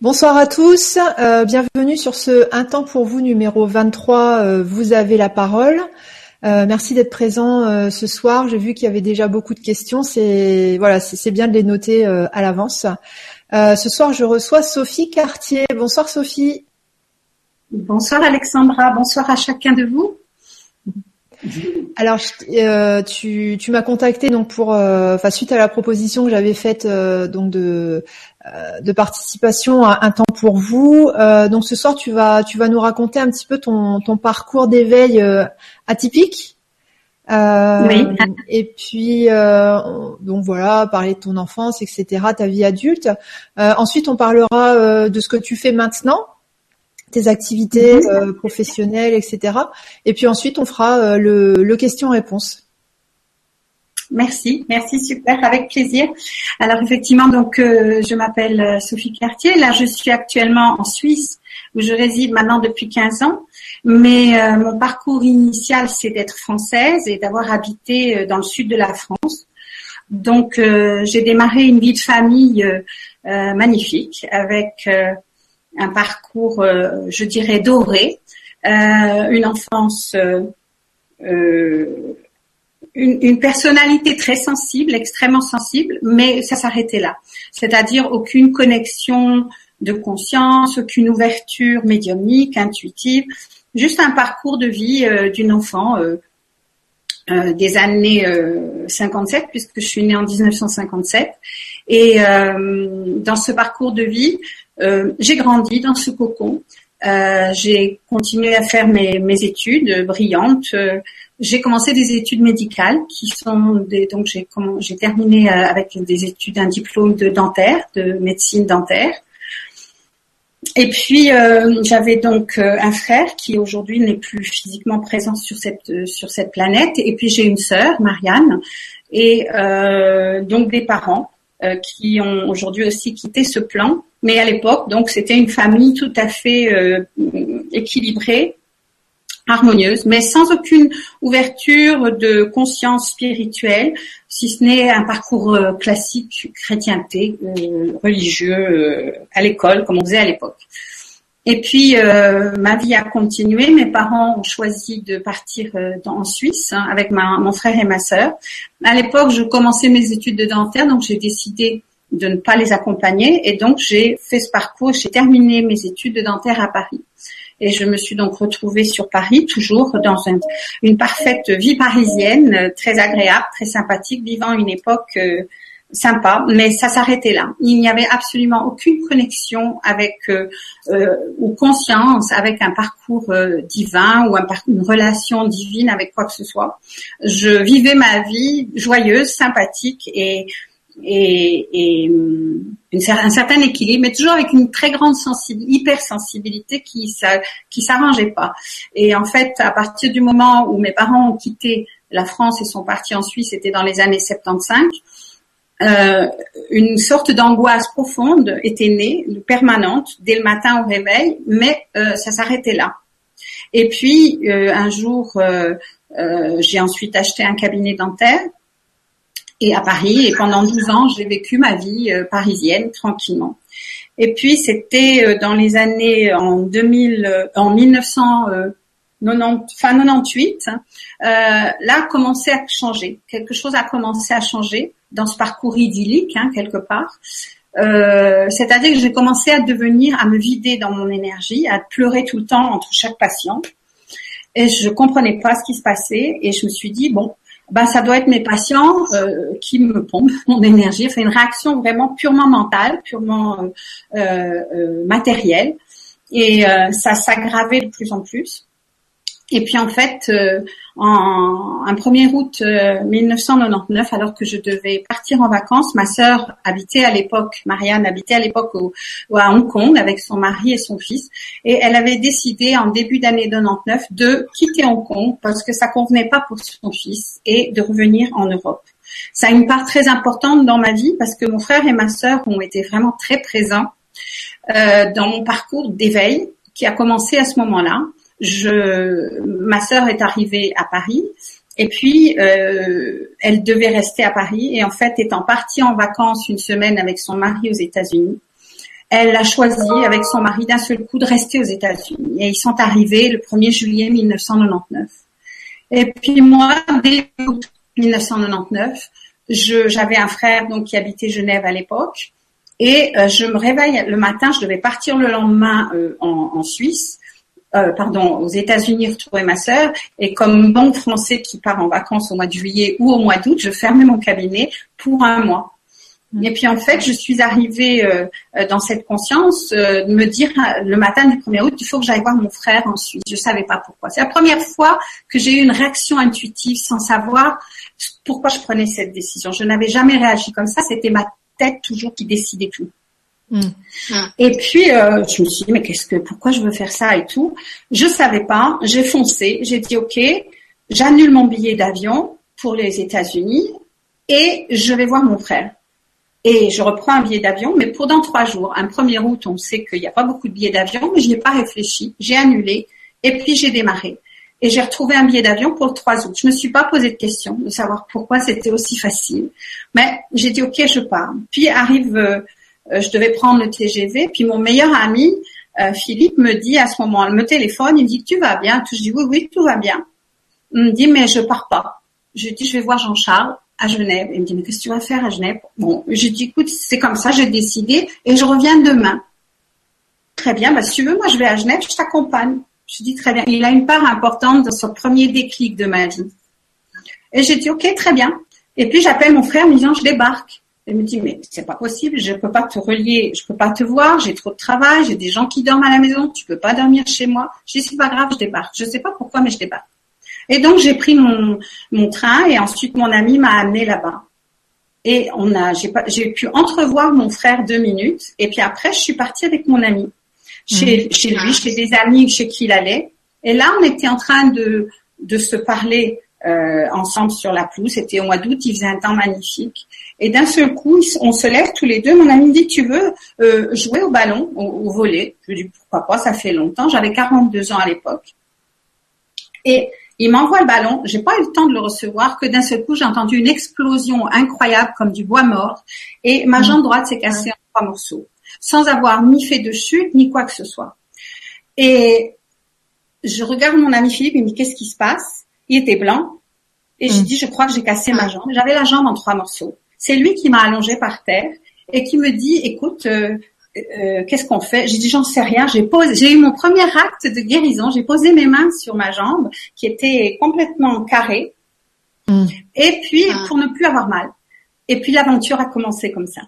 Bonsoir à tous, euh, bienvenue sur ce Un temps pour vous numéro 23, euh, vous avez la parole. Euh, merci d'être présent ce soir. J'ai vu qu'il y avait déjà beaucoup de questions. C'est voilà, c'est bien de les noter à l'avance. ce soir, je reçois Sophie Cartier. Bonsoir Sophie. Bonsoir Alexandra. Bonsoir à chacun de vous. Alors, euh, tu, tu m'as contacté donc pour, euh, enfin suite à la proposition que j'avais faite euh, donc de de participation à un temps pour vous. donc ce soir, tu vas tu vas nous raconter un petit peu ton ton parcours d'éveil atypique. oui. Et puis donc voilà, parler de ton enfance, etc., ta vie adulte. ensuite, on parlera de ce que tu fais maintenant tes activités mhm. euh, professionnelles, etc. Et puis ensuite, on fera euh, le, le question-réponse. Merci, merci, super, avec plaisir. Alors effectivement, donc euh, je m'appelle Sophie Cartier. Là, je suis actuellement en Suisse où je réside maintenant depuis 15 ans. Mais mon parcours initial, c'est d'être française et d'avoir habité dans le sud de la France. Donc j'ai démarré une vie de famille magnifique avec un parcours, euh, je dirais, doré, euh, une enfance, euh, une, personnalité très sensible, extrêmement sensible, mais ça s'arrêtait là. C'est-à-dire aucune connexion de conscience, aucune ouverture médiumnique, intuitive, juste un parcours de vie d'une enfant des années 57, puisque je suis née en 1957. Et dans ce parcours de vie, euh, j'ai grandi dans ce cocon. Euh, j'ai continué à faire mes, mes études brillantes. Euh, j'ai commencé des études médicales qui sont des, donc j'ai j'ai terminé avec des études un diplôme de dentaire, de médecine dentaire. Et puis j'avais donc un frère qui aujourd'hui n'est plus physiquement présent sur cette sur cette planète. Et puis j'ai une sœur, Marianne, et donc des parents qui ont aujourd'hui aussi quitté ce plan mais à l'époque, donc, c'était une famille tout à fait euh, équilibrée, harmonieuse, mais sans aucune ouverture de conscience spirituelle, si ce n'est un parcours euh, classique chrétienté, euh, religieux, à l'école, comme on faisait à l'époque. Et puis, ma vie a continué. Mes parents ont choisi de partir en Suisse hein, avec mon frère et ma sœur. À l'époque, je commençais mes études de dentaire, donc j'ai décidé de ne pas les accompagner. Et donc, j'ai fait ce parcours, j'ai terminé mes études de dentaire à Paris. Et je me suis donc retrouvée sur Paris, toujours dans une, parfaite vie parisienne, très agréable, très sympathique, vivant une époque euh, sympa, mais ça s'arrêtait là. Il n'y avait absolument aucune connexion avec euh, euh, ou conscience avec un parcours divin ou un une relation divine avec quoi que ce soit. Je vivais ma vie joyeuse, sympathique et et, et un certain équilibre, mais toujours avec une très grande sensibilité, hypersensibilité qui qui s'arrangeait pas. Et en fait, à partir du moment où mes parents ont quitté la France et sont partis en Suisse, c'était dans les années 75. Euh, une sorte d'angoisse profonde était née, permanente, dès le matin au réveil, mais euh, ça s'arrêtait là. Et puis euh, un jour, euh, euh, j'ai ensuite acheté un cabinet dentaire et à Paris. Et pendant 12 ans, j'ai vécu ma vie euh, parisienne tranquillement. Et puis c'était euh, dans les années en 2000, euh, en 1990, fin 98, hein, euh, là a commencé à changer. Quelque chose a commencé à changer dans ce parcours idyllique hein, quelque part. Euh, C'est-à-dire que j'ai commencé à devenir, à me vider dans mon énergie, à pleurer tout le temps entre chaque patient. Et je comprenais pas ce qui se passait. Et je me suis dit bon, bah, ça doit être mes patients euh, qui me pompent mon énergie. C'est une réaction vraiment purement mentale, purement euh, euh, matérielle. Et ça s'aggravait de plus en plus. Et puis en fait, euh, en un 1er août 1999, euh, alors que je devais partir en vacances, ma sœur habitait à l'époque, Marianne habitait à l'époque au, à Hong Kong avec son mari et son fils, et elle avait décidé en début d'année 99 de quitter Hong Kong parce que ça convenait pas pour son fils et de revenir en Europe. Ça a une part très importante dans ma vie parce que mon frère et ma sœur ont été vraiment très présents euh, dans mon parcours d'éveil qui a commencé à ce moment-là je, ma sœur est arrivée à Paris et puis euh, elle devait rester à Paris et en fait étant partie en vacances une semaine avec son mari aux États-Unis, elle a choisi avec son mari d'un seul coup de rester aux États-Unis. Et ils sont arrivés le 1er juillet 1999. Et puis moi, dès 1999, j'avais un frère donc qui habitait Genève à l'époque. Et euh, je me réveille le matin, je devais partir le lendemain euh, en, en, Suisse, euh, pardon, aux États-Unis retrouver ma sœur. Et comme bon français qui part en vacances au mois de juillet ou au mois d'août, je fermais mon cabinet pour un mois. Mm. Et puis en fait, je suis arrivée euh, euh, dans cette conscience euh, de me dire le matin du 1er août, il faut que j'aille voir mon frère en Suisse. Je savais pas pourquoi. C'est la première fois que j'ai eu une réaction intuitive sans savoir pourquoi je prenais cette décision. Je n'avais jamais réagi comme ça. C'était ma tête toujours qui décidait tout. Mm. Et puis je me suis dit mais qu'est-ce que pourquoi je veux faire ça et tout? Je savais pas. J'ai foncé. J'ai dit ok, j'annule mon billet d'avion pour les États-Unis et je vais voir mon frère. Et je reprends un billet d'avion, mais pour dans trois jours. Un 1er août, on sait qu'il n'y a pas beaucoup de billets d'avion, mais je n'y ai pas réfléchi. J'ai annulé et puis j'ai démarré. Et j'ai retrouvé un billet d'avion pour le 3 août. Je ne me suis pas posé de question de savoir pourquoi c'était aussi facile. Mais j'ai dit, OK, je pars. Puis arrive, euh, euh, je devais prendre le TGV. Puis mon meilleur ami, euh, Philippe, me dit à ce moment, me téléphone, il me dit, tu vas bien? Je dis, oui, oui, tout va bien. Il me dit, mais je pars pas. Je dis, je vais voir Jean-Charles à Genève. Il me dit, mais qu'est-ce que tu vas faire à Genève? Bon, je dis, écoute, c'est comme ça, j'ai décidé et je reviens demain. Très bien, bah, si tu veux, moi je vais à Genève, je t'accompagne. Je dis, très bien. Il a une part importante dans son premier déclic de ma vie. Et j'ai dit, ok, très bien. Et puis j'appelle mon frère, me disant, je débarque. Il me dit, mais c'est pas possible, je peux pas te relier, je peux pas te voir, j'ai trop de travail, j'ai des gens qui dorment à la maison, tu peux pas dormir chez moi. Je dis, c'est pas grave, je débarque. Je sais pas pourquoi, mais je débarque. Et donc j'ai pris mon, mon train et ensuite mon ami m'a amené là-bas. Et on a, j'ai, j'ai pu entrevoir mon frère deux minutes. Et puis après, je suis partie avec mon ami chez, mmh. chez lui, chez des amis chez qui il allait. Et là, on était en train de, de se parler euh, ensemble sur la pelouse. C'était au mois d'août, il faisait un temps magnifique. Et d'un seul coup, on se lève tous les deux. Mon ami me dit, tu veux euh, jouer au ballon, au, au volet Je lui dis, pourquoi pas, ça fait longtemps. J'avais 42 ans à l'époque. Et il m'envoie le ballon, j'ai pas eu le temps de le recevoir que d'un seul coup j'ai entendu une explosion incroyable comme du bois mort et ma jambe droite s'est cassée en trois morceaux sans avoir ni fait de chute ni quoi que ce soit. Et je regarde mon ami Philippe, il me dit qu'est-ce qui se passe? Il était blanc et j'ai mm. dit je crois que j'ai cassé ma jambe. J'avais la jambe en trois morceaux. C'est lui qui m'a allongé par terre et qui me dit écoute euh, euh, qu'est-ce qu'on fait? J'ai dit j'en sais rien. J'ai posé, j'ai eu mon premier acte de guérison. J'ai posé mes mains sur ma jambe qui était complètement carrée. Hmm. Et puis ah. pour ne plus avoir mal. Et puis l'aventure a commencé comme ça.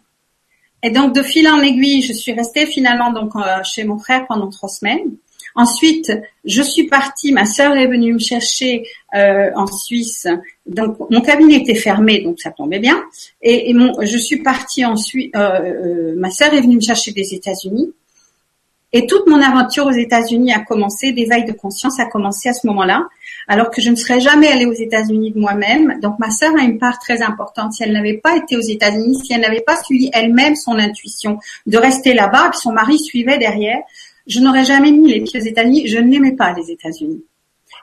Et donc de fil en aiguille, je suis restée finalement donc euh, chez mon frère pendant trois semaines. Ensuite, je suis partie, ma sœur est venue me chercher euh, en Suisse. Donc, mon cabinet était fermé, donc ça tombait bien. Et, mon, je suis partie ensuite. Euh, euh, ma sœur est venue me chercher des États-Unis. Et toute mon aventure aux États-Unis a commencé, l'éveil de conscience a commencé à ce moment-là, alors que je ne serais jamais allée aux États-Unis de moi-même. Donc ma sœur a une part très importante. Si elle n'avait pas été aux États-Unis, si elle n'avait pas suivi elle-même son intuition de rester là-bas, que son mari suivait derrière, je n'aurais jamais mis les pieds aux États-Unis. Je n'aimais pas les États-Unis.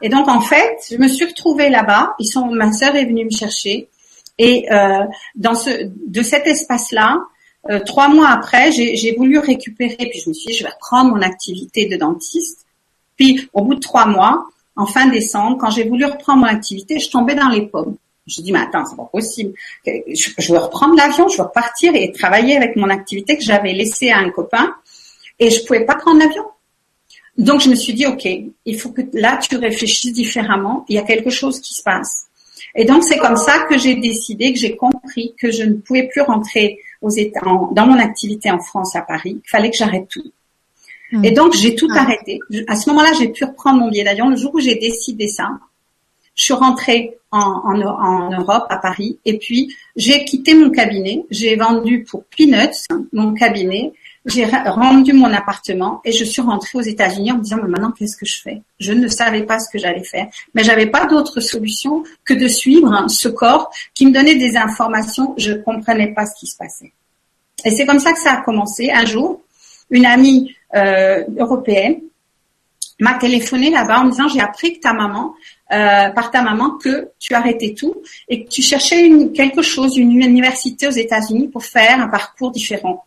Et donc en fait, je me suis retrouvée là-bas. Ils sont, ma sœur est venue me chercher. Et euh, dans ce, de cet espace-là, euh, trois mois après, j'ai voulu récupérer. Puis je me suis dit, je vais reprendre mon activité de dentiste. Puis au bout de trois mois, en fin décembre, quand j'ai voulu reprendre mon activité, je tombais dans les pommes. Je dis, mais attends, c'est pas possible. Je, je veux reprendre l'avion, je veux partir et travailler avec mon activité que j'avais laissée à un copain et je pouvais pas prendre l'avion. Donc je me suis dit, ok, il faut que là tu réfléchisses différemment. Il y a quelque chose qui se passe. Et donc c'est comme ça que j'ai décidé, que j'ai compris que je ne pouvais plus rentrer aux États, dans mon activité en France à Paris. Il fallait que j'arrête tout. Hmm. Et donc j'ai tout ah. arrêté. À ce moment-là, j'ai pu reprendre mon billet d'avion. Le jour où j'ai décidé ça, je suis rentrée en, en, en, Europe, à Paris, et puis j'ai quitté mon cabinet. J'ai vendu pour Peanuts mon cabinet j'ai rendu mon appartement et je suis rentrée aux États-Unis en me disant mais maintenant qu'est-ce que je fais? Je ne savais pas ce que j'allais faire, mais j'avais pas d'autre solution que de suivre ce corps qui me donnait des informations. Je comprenais pas ce qui se passait. Et c'est comme ça que ça a commencé. Un jour, une amie euh, européenne m'a téléphoné là-bas en me disant j'ai appris que ta maman euh, par ta maman que tu arrêtais tout et que tu cherchais une, quelque chose, une université aux États-Unis pour faire un parcours différent.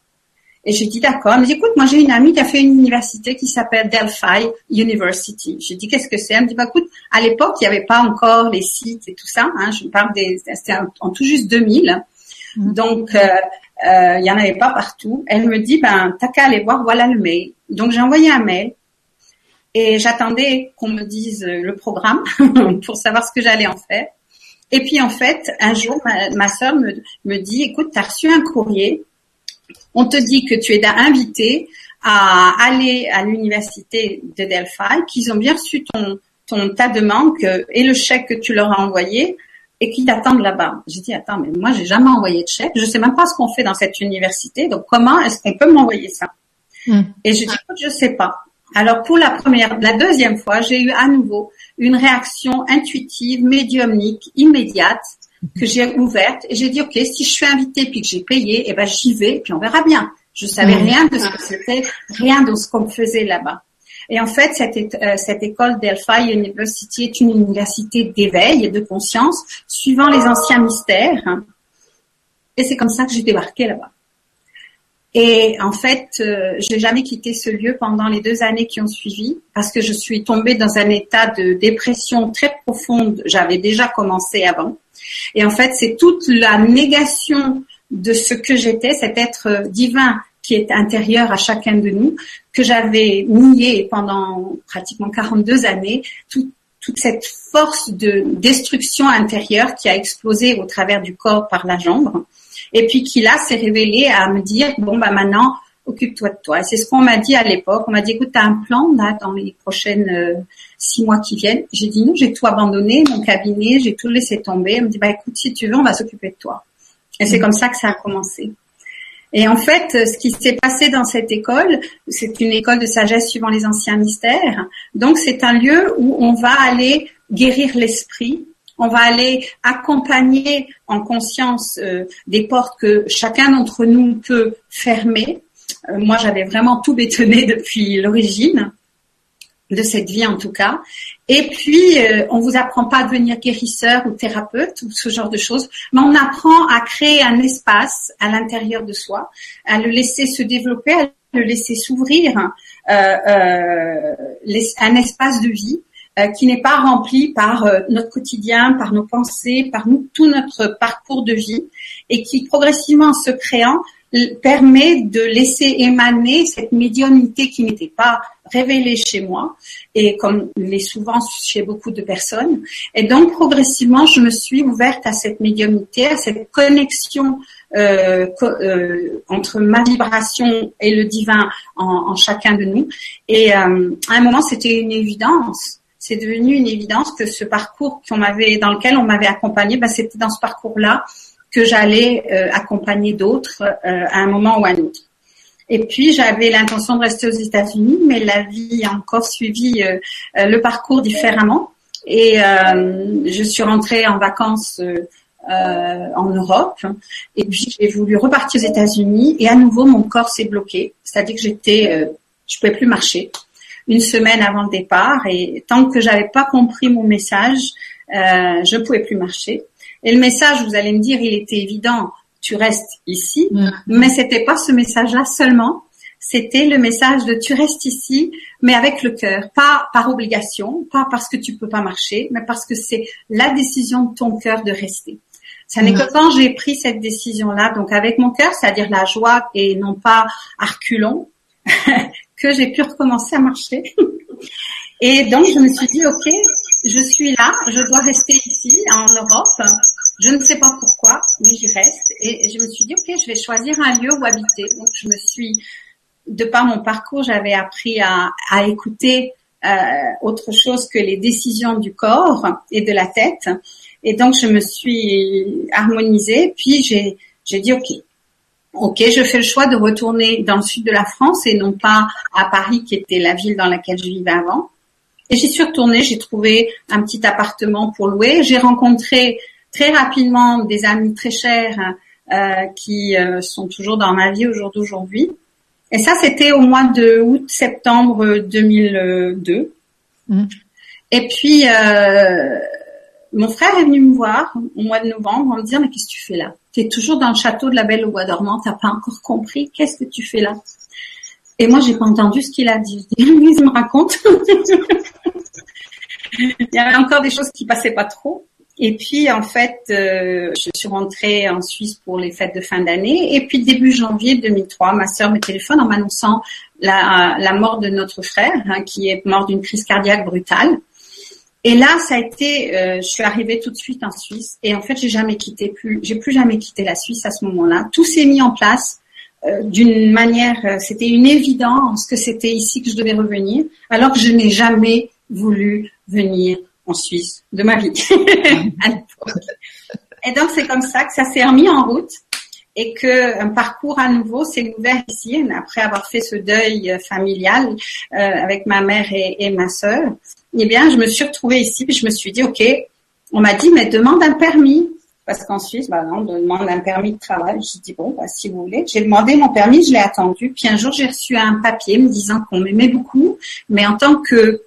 Et j'ai dit d'accord. Elle me dit écoute, moi j'ai une amie qui a fait une université qui s'appelle Delphi University. J'ai dit qu'est-ce que c'est? Elle me dit bah écoute, à l'époque il n'y avait pas encore les sites et tout ça. Hein, je parle des c'était en tout juste 2000. Mm. Donc euh, euh, il y en avait pas partout. Elle me dit ben t'as qu'à aller voir, voilà le mail. Donc j'ai envoyé un mail et j'attendais qu'on me dise le programme pour savoir ce que j'allais en faire. Et puis en fait, un jour, ma, ma soeur me, me dit, écoute, tu as reçu un courrier on te dit que tu es invité à aller à l'université de Delphi, qu'ils ont bien reçu ton, ton ta demande et le chèque que tu leur as envoyé et qu'ils t'attendent là-bas. J'ai dit attends mais moi j'ai jamais envoyé de chèque, je sais même pas ce qu'on fait dans cette université, donc comment est-ce qu'on peut m'envoyer ça? Hmm. Et je dis je sais pas. Alors pour la première, la deuxième fois, j'ai eu à nouveau une réaction intuitive, médiumnique, immédiate que j'ai ouverte et j'ai dit ok si je suis invitée puis que j'ai payé et eh ben j'y vais et puis on verra bien. Je savais mm. rien de ce que c'était, rien de ce qu'on faisait là-bas. Et en fait, cette, euh, cette école Delphi University est une université d'éveil et de conscience, suivant les anciens mystères. Et c'est comme ça que j'ai débarqué là-bas. Et en fait, euh, j'ai jamais quitté ce lieu pendant les deux années qui ont suivi parce que je suis tombée dans un état de dépression très profonde. J'avais déjà commencé avant. Et en fait, c'est toute la négation de ce que j'étais, cet être divin qui est intérieur à chacun de nous, que j'avais nié pendant pratiquement 42 années, toute cette force de destruction intérieure qui a explosé au travers du corps par la jambe, et puis qui là s'est révélé à me dire, bon, bah maintenant, occupe-toi de toi. C'est ce qu'on m'a dit à l'époque. On m'a dit, écoute, tu as un plan là dans les prochaines euh, six mois qui viennent. J'ai dit non, j'ai tout abandonné, mon cabinet, j'ai tout laissé tomber. Elle me dit, bah écoute, si tu veux, on va s'occuper de toi. Et c'est mm. comme ça que ça a commencé. Et en fait, ce qui s'est passé dans cette école, c'est une école de sagesse suivant les anciens mystères. Donc, c'est un lieu où on va aller guérir l'esprit, on va aller accompagner en conscience euh, des portes que chacun d'entre nous peut fermer. Euh, moi, j'avais vraiment tout bétonné depuis l'origine de cette vie en tout cas. Et puis, euh, on vous apprend pas à devenir guérisseur ou thérapeute ou ce genre de choses, mais on apprend à créer un espace à l'intérieur de soi, à le laisser se développer, à le laisser s'ouvrir, euh, euh, un espace de vie qui n'est pas rempli par notre quotidien, par nos pensées, par tout notre parcours de vie, et qui progressivement se créant permet de laisser émaner cette médiumnité qui n'était pas révélée chez moi et comme l'est souvent chez beaucoup de personnes. Et donc progressivement, je me suis ouverte à cette médiumnité, à cette connexion euh, euh, entre ma vibration et le divin en, en chacun de nous. Et euh, à un moment, c'était une évidence. C'est devenu une évidence que ce parcours qu'on m'avait, dans lequel on m'avait accompagné, ben, c'était dans ce parcours-là que j'allais euh, accompagner d'autres euh, à un moment ou à un autre. Et puis j'avais l'intention de rester aux États-Unis, mais la vie a encore suivi euh, le parcours différemment. Et je suis rentrée en vacances en Europe. Et puis j'ai voulu repartir aux États-Unis et à nouveau mon corps s'est bloqué. C'est-à-dire que j'étais, je pouvais plus marcher une semaine avant le départ. Et tant que j'avais pas compris mon message, euh, je pouvais plus marcher. Et le message, vous allez me dire, il était évident, tu restes ici, mm. mais c'était pas ce message-là seulement. C'était le message de tu restes ici, mais avec le cœur, pas par obligation, pas parce que tu peux pas marcher, mais parce que c'est la décision de ton cœur de rester. Ça n'est que mm. quand j'ai pris cette décision-là, donc avec mon cœur, c'est-à-dire la joie et non pas arculon, que j'ai pu recommencer à marcher. Et donc je me suis dit, ok, je suis là, je dois rester ici, en Europe. Je ne sais pas pourquoi, mais j'y reste. Et je me suis dit, ok, je vais choisir un lieu où habiter. Donc, je me suis, de par mon parcours, j'avais appris à, à écouter euh, autre chose que les décisions du corps et de la tête. Et donc, je me suis harmonisée. Puis, j'ai, j'ai dit, ok, ok, je fais le choix de retourner dans le sud de la France et non pas à Paris, qui était la ville dans laquelle je vivais avant. Et j'y suis retournée, j'ai trouvé un petit appartement pour louer. J'ai rencontré très rapidement des amis très chers euh, qui euh, sont toujours dans ma vie au jour d'aujourd'hui. Et ça, c'était au mois de août-septembre 2002. Mmh. Et puis, euh, mon frère est venu me voir au mois de novembre en me disant, mais qu'est-ce que tu fais là? Tu es toujours dans le château de la Belle au Bois dormant, t'as pas encore compris. Qu'est-ce que tu fais là? Et moi, j'ai pas entendu ce qu'il a dit. Il me raconte. il y avait encore des choses qui passaient pas trop. Et puis en fait, euh, je suis rentrée en Suisse pour les fêtes de fin d'année. Et puis début janvier 2003, ma sœur me téléphone en m'annonçant la, mort de notre frère, hein, qui est mort d'une crise cardiaque brutale. Et là, ça a été, euh, je suis arrivée tout de suite en Suisse. Et en fait, j'ai jamais quitté, plus, j'ai plus jamais quitté la Suisse à ce moment-là. Tout s'est mis en place d'une manière, euh, c'était une évidence que c'était ici que je devais revenir, alors que je n'ai jamais voulu venir en Suisse de ma vie Et donc c'est comme ça que ça s'est remis en route et que un parcours à nouveau s'est ouvert ici après avoir fait ce deuil familial euh, avec ma mère et, et ma sœur. Eh bien, je me suis retrouvée ici puis je me suis dit ok, on m'a dit mais demande un permis parce qu'en Suisse, bah on demande un permis de travail. J'ai dit bon, bah, si vous voulez. J'ai demandé mon permis, je l'ai attendu. Puis un jour, j'ai reçu un papier me disant qu'on m'aimait beaucoup, mais en tant que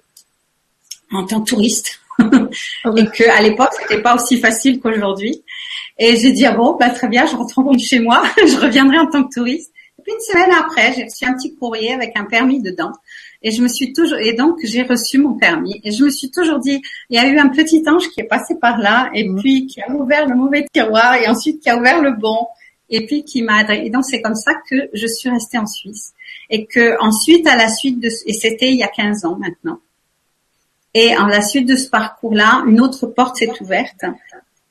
en tant que touriste, ah et que à l'époque c'était pas aussi facile qu'aujourd'hui. Et j'ai dit ah bon bah très bien, je rentre chez moi, je reviendrai en tant que touriste. Et puis une semaine après, j'ai reçu un petit courrier avec un permis dedans. Et je me suis toujours et donc j'ai reçu mon permis et je me suis toujours dit il y a eu un petit ange qui est passé par là et mmh. puis qui a ouvert le mauvais tiroir et ensuite qui a ouvert le bon et puis qui m'a et donc c'est comme ça que je suis restée en Suisse et que ensuite à la suite de et c'était il y a 15 ans maintenant et en la suite de ce parcours-là, une autre porte s'est ouverte,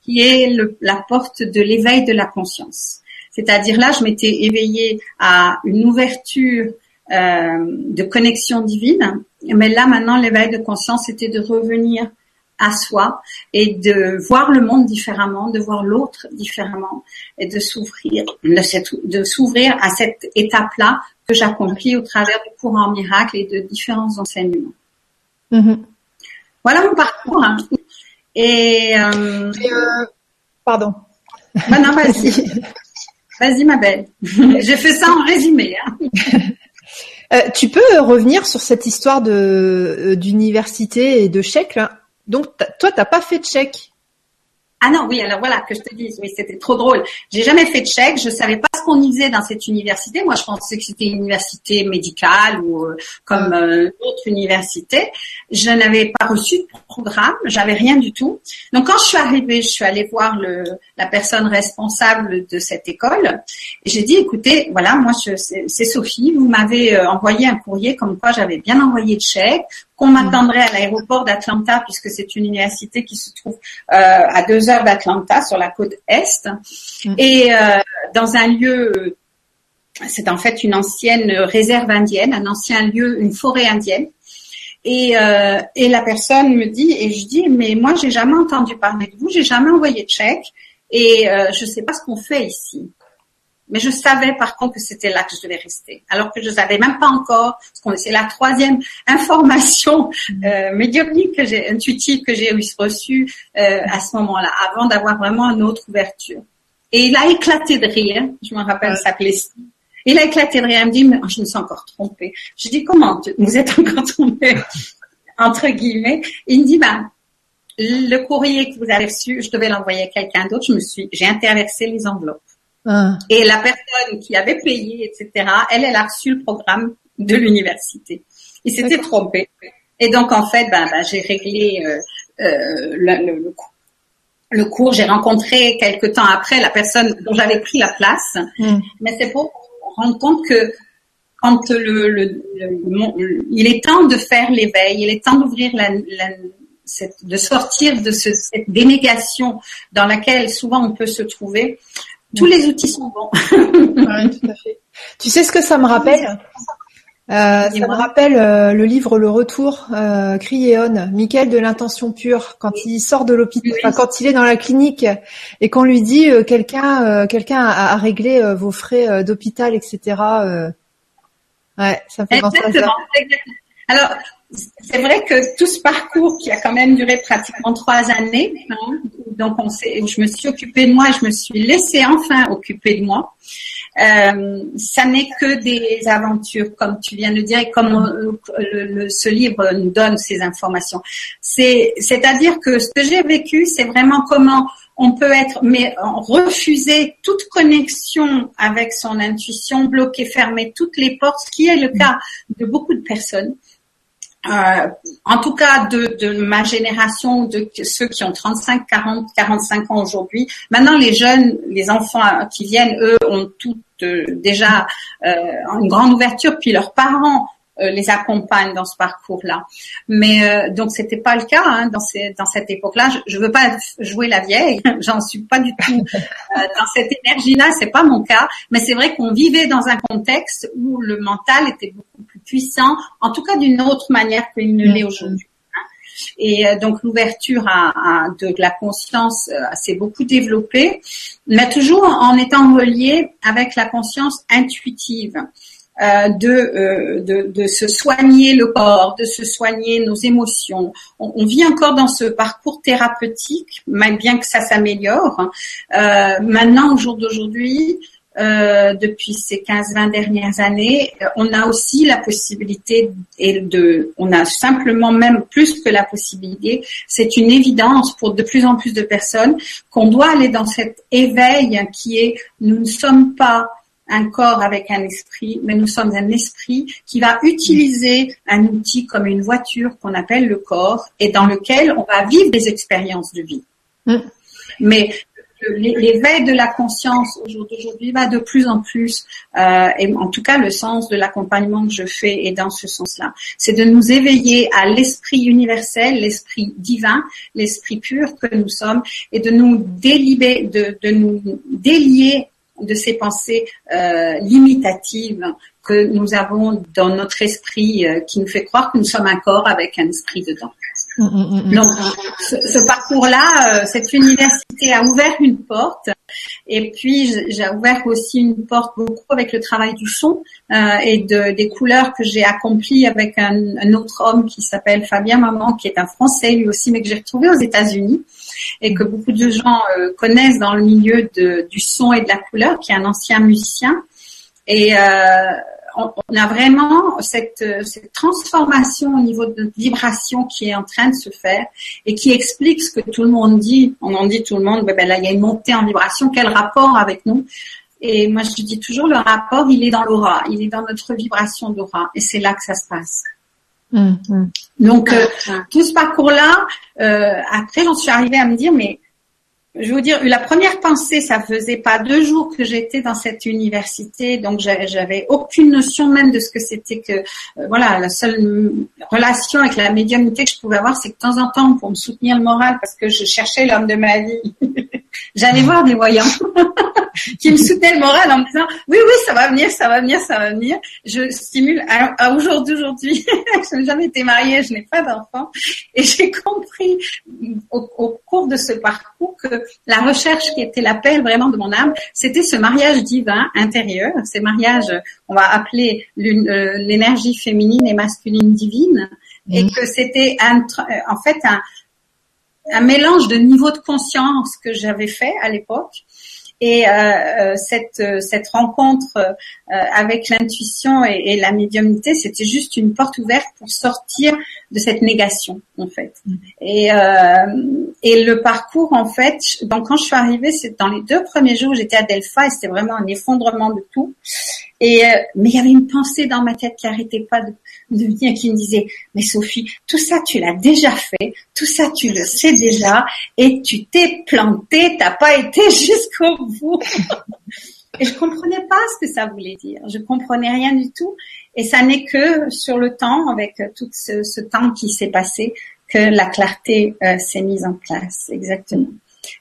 qui est le, la porte de l'éveil de la conscience. C'est-à-dire là, je m'étais éveillée à une ouverture de connexion divine, mais là maintenant, l'éveil de conscience, c'était de revenir à soi et de voir le monde différemment, de voir l'autre différemment et de s'ouvrir, de s'ouvrir à cette étape-là que j'accomplis au travers du courant miracle et de différents enseignements. Mm-hmm. Voilà mon parcours. Hein. Et, euh... euh pardon. Bah non, vas-y. vas-y, ma belle. J'ai fait ça en résumé. Hein. Euh, tu peux revenir sur cette histoire de euh, d'université et de chèque là? Donc toi, t'as pas fait de chèque? Ah non, oui, alors voilà, que je te dise, oui, c'était trop drôle. J'ai jamais fait de chèque, je savais pas ce qu'on y faisait dans cette université. Moi, je pensais que c'était une université médicale ou euh, comme euh, d'autres universités. Je n'avais pas reçu de programme, j'avais rien du tout. Donc, quand je suis arrivée, je suis allée voir le, la personne responsable de cette école et j'ai dit, écoutez, voilà, moi, c'est Sophie, vous m'avez euh, envoyé un courrier comme quoi j'avais bien envoyé de chèque qu'on m'attendrait à l'aéroport d'Atlanta puisque c'est une université qui se trouve euh, à deux heures d'Atlanta sur la côte est mm. et euh, dans un lieu c'est en fait une ancienne réserve indienne, un ancien lieu, une forêt indienne. Et, euh, et la personne me dit, et je dis, mais moi j'ai jamais entendu parler de vous, j'ai jamais envoyé de chèque, et euh, je sais pas ce qu'on fait ici. Mais je savais par contre que c'était là que je devais rester, alors que je savais même pas encore. C'est la troisième information euh, médiumnique que j'ai, intuitive que j'ai reçue euh, à ce moment-là, avant d'avoir vraiment une autre ouverture. Et il a éclaté de rire. Je me rappelle, ça s'appelait Il a éclaté de rire. Il me dit, mais je me suis encore trompée. Je dis, comment vous êtes encore trompée? Entre guillemets. il me dit, ben, le courrier que vous avez reçu, je devais l'envoyer à quelqu'un d'autre. Je me suis, j'ai interversé les enveloppes. Ah. Et la personne qui avait payé, etc., elle, elle a reçu le programme de l'université. Il s'était trompé. Et donc, en fait, ben, ben j'ai réglé euh, euh, le, le, le, cours. J'ai rencontré quelque temps après la personne dont j'avais pris la place. Hmm. Mais c'est pour rendre compte que quand le, le, il est temps de faire l'éveil, il est temps d'ouvrir la, la cette, de sortir de ce, cette dénégation dans laquelle souvent on peut se trouver, tous les outils sont bons. tout à fait. Tu sais ce que ça me rappelle? Euh, ça me rappelle euh, le livre Le Retour, euh, Criéon, Michael de l'intention pure, quand il sort de l'hôpital, quand il est dans la clinique et qu'on lui dit euh, quelqu'un, quelqu'un a, réglé vos frais d'hôpital, etc. ouais, ça me fait penser à ça. Alors, c'est vrai que tout ce parcours qui a quand même duré pratiquement trois années, hein, donc on je me suis occupée de moi, je me suis laissée enfin occuper de moi. euh, ça n'est que des aventures, comme tu viens de dire, et comme ce livre nous donne ces informations. C'est, c'est-à-dire que ce que j'ai vécu, c'est vraiment comment on peut être, mais refuser toute connexion avec son intuition, bloquer, fermer toutes les portes, ce qui est le cas de beaucoup de personnes. Euh, en tout cas de, de, ma génération, de ceux qui ont 35, 40, 45 ans aujourd'hui. Maintenant, les jeunes, les enfants qui viennent, eux, ont toutes euh, déjà euh, une grande ouverture, puis leurs parents euh, les accompagnent dans ce parcours-là. Mais euh, donc c'était pas le cas hein, dans, ces, dans cette époque-là. Je, ne veux pas jouer la vieille, j'en suis pas du tout euh, dans cette énergie-là, c'est pas mon cas. Mais c'est vrai qu'on vivait dans un contexte où le mental était beaucoup plus puissant, en tout cas d'une autre manière qu'il ne l'est aujourd'hui. Hein. Et donc l'ouverture à, à, de la conscience s'est beaucoup développée, mais toujours en étant relié avec la conscience intuitive. Euh, de, euh, de, de, se soigner le corps, de se soigner nos émotions. On, vit encore dans ce parcours thérapeutique, même bien que ça s'améliore. Euh, maintenant, au jour d'aujourd'hui, euh, depuis ces 15-20 dernières années, on a aussi la possibilité et de, on a simplement même plus que la possibilité, c'est une évidence pour de plus en plus de personnes qu'on doit aller dans cet éveil qui est nous ne sommes pas un corps avec un esprit, mais nous sommes un esprit qui va utiliser un outil comme une voiture qu'on appelle le corps et dans lequel on va vivre des expériences de vie. Mm. Mais l'éveil de la conscience aujourd'hui va de plus en plus, euh, et en tout cas le sens de l'accompagnement que je fais est dans ce sens-là. C'est de nous éveiller à l'esprit universel, l'esprit divin, l'esprit pur que nous sommes, et de nous délibérer, de, nous délier de ces pensées euh, limitatives que nous avons dans notre esprit euh, qui nous fait croire que nous sommes un corps avec un esprit dedans. Mm, mm, mm, Donc, ce, parcours-là, euh, cette université a ouvert une porte, et puis j'ai ouvert aussi une porte beaucoup avec le travail du son euh, et de, des couleurs que j'ai accompli avec un, un, autre homme qui s'appelle Fabien Maman, qui est un Français lui aussi, mais que j'ai retrouvé aux États-Unis. Et que beaucoup de gens euh, connaissent dans le milieu de, du son et de la couleur, qui est un ancien musicien. Et euh, on, a vraiment cette, cette, transformation au niveau de notre vibration qui est en train de se faire et qui explique ce que tout le monde dit. On en dit tout le monde, ben là il y a une montée en vibration. Quel rapport avec nous? Et moi je dis toujours le rapport, il est dans l'aura, il est dans notre vibration d'aura, et c'est là que ça se passe. Hum, hum. Donc euh, tout ce parcours-là, euh, après j'en suis arrivée à me dire mais je vais vous dire, la première pensée, ça faisait pas deux jours que j'étais dans cette université, donc j'avais aucune notion même de ce que c'était que, euh, voilà, la seule relation avec la médiumnité que je pouvais avoir, c'est que de temps en temps, pour me soutenir le moral, parce que je cherchais l'homme de ma vie, j'allais voir des voyants qui me soutenaient le moral en me disant, oui, oui, ça va venir, ça va venir, ça va venir. Je stimule à, aujourd'hui, aujourd'hui, je n'ai jamais été mariée, je n'ai pas d'enfant, et j'ai compris au, au cours de ce parcours que la recherche qui était l'appel vraiment de mon âme, c'était ce mariage divin intérieur, ces mariages, on va appeler euh, l'énergie féminine et masculine divine, et mhm. que c'était euh, en fait un, un mélange de niveaux de conscience que j'avais fait à l'époque et euh, euh, cette, euh, cette rencontre avec l'intuition et, et, la médiumnité, c'était juste une porte ouverte pour sortir de cette négation, en fait. Mm. Et, et le parcours, en fait, donc quand je suis arrivée, c'est dans les deux premiers jours, j'étais à Delphi et c'était vraiment un effondrement de tout. Et mais il y avait une pensée dans ma tête qui arrêtait pas de, de venir, qui me disait mais Sophie, tout ça tu l'as déjà fait, tout ça tu le sais déjà, et tu t'es plantée, t'as pas été jusqu'au bout. et je comprenais pas ce que ça voulait dire. Je comprenais rien du tout. Et ça n'est que sur le temps, avec tout ce, temps qui s'est passé, que la clarté euh, s'est mise en place. Exactement.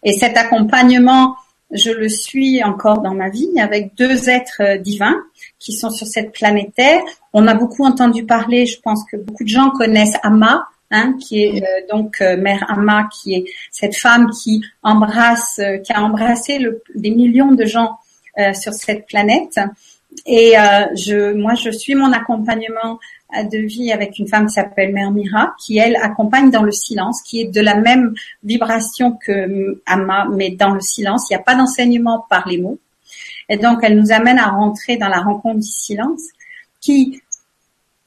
Et cet accompagnement je le suis encore dans ma vie avec deux êtres euh, divins qui sont sur cette planète Terre. On a beaucoup entendu parler, je pense que beaucoup de gens connaissent Amma, hein, qui est euh, donc euh, mère Amma, qui est cette femme qui embrasse, qui a embrassé des millions de gens sur cette planète. Et je, moi, je suis mon accompagnement de vie avec une femme qui s'appelle Mère Mira, qui elle accompagne dans le silence, qui est de la même vibration que Amma, mais dans le silence. Il n'y a pas d'enseignement par les mots. Et donc, elle nous amène à rentrer dans la rencontre du silence, qui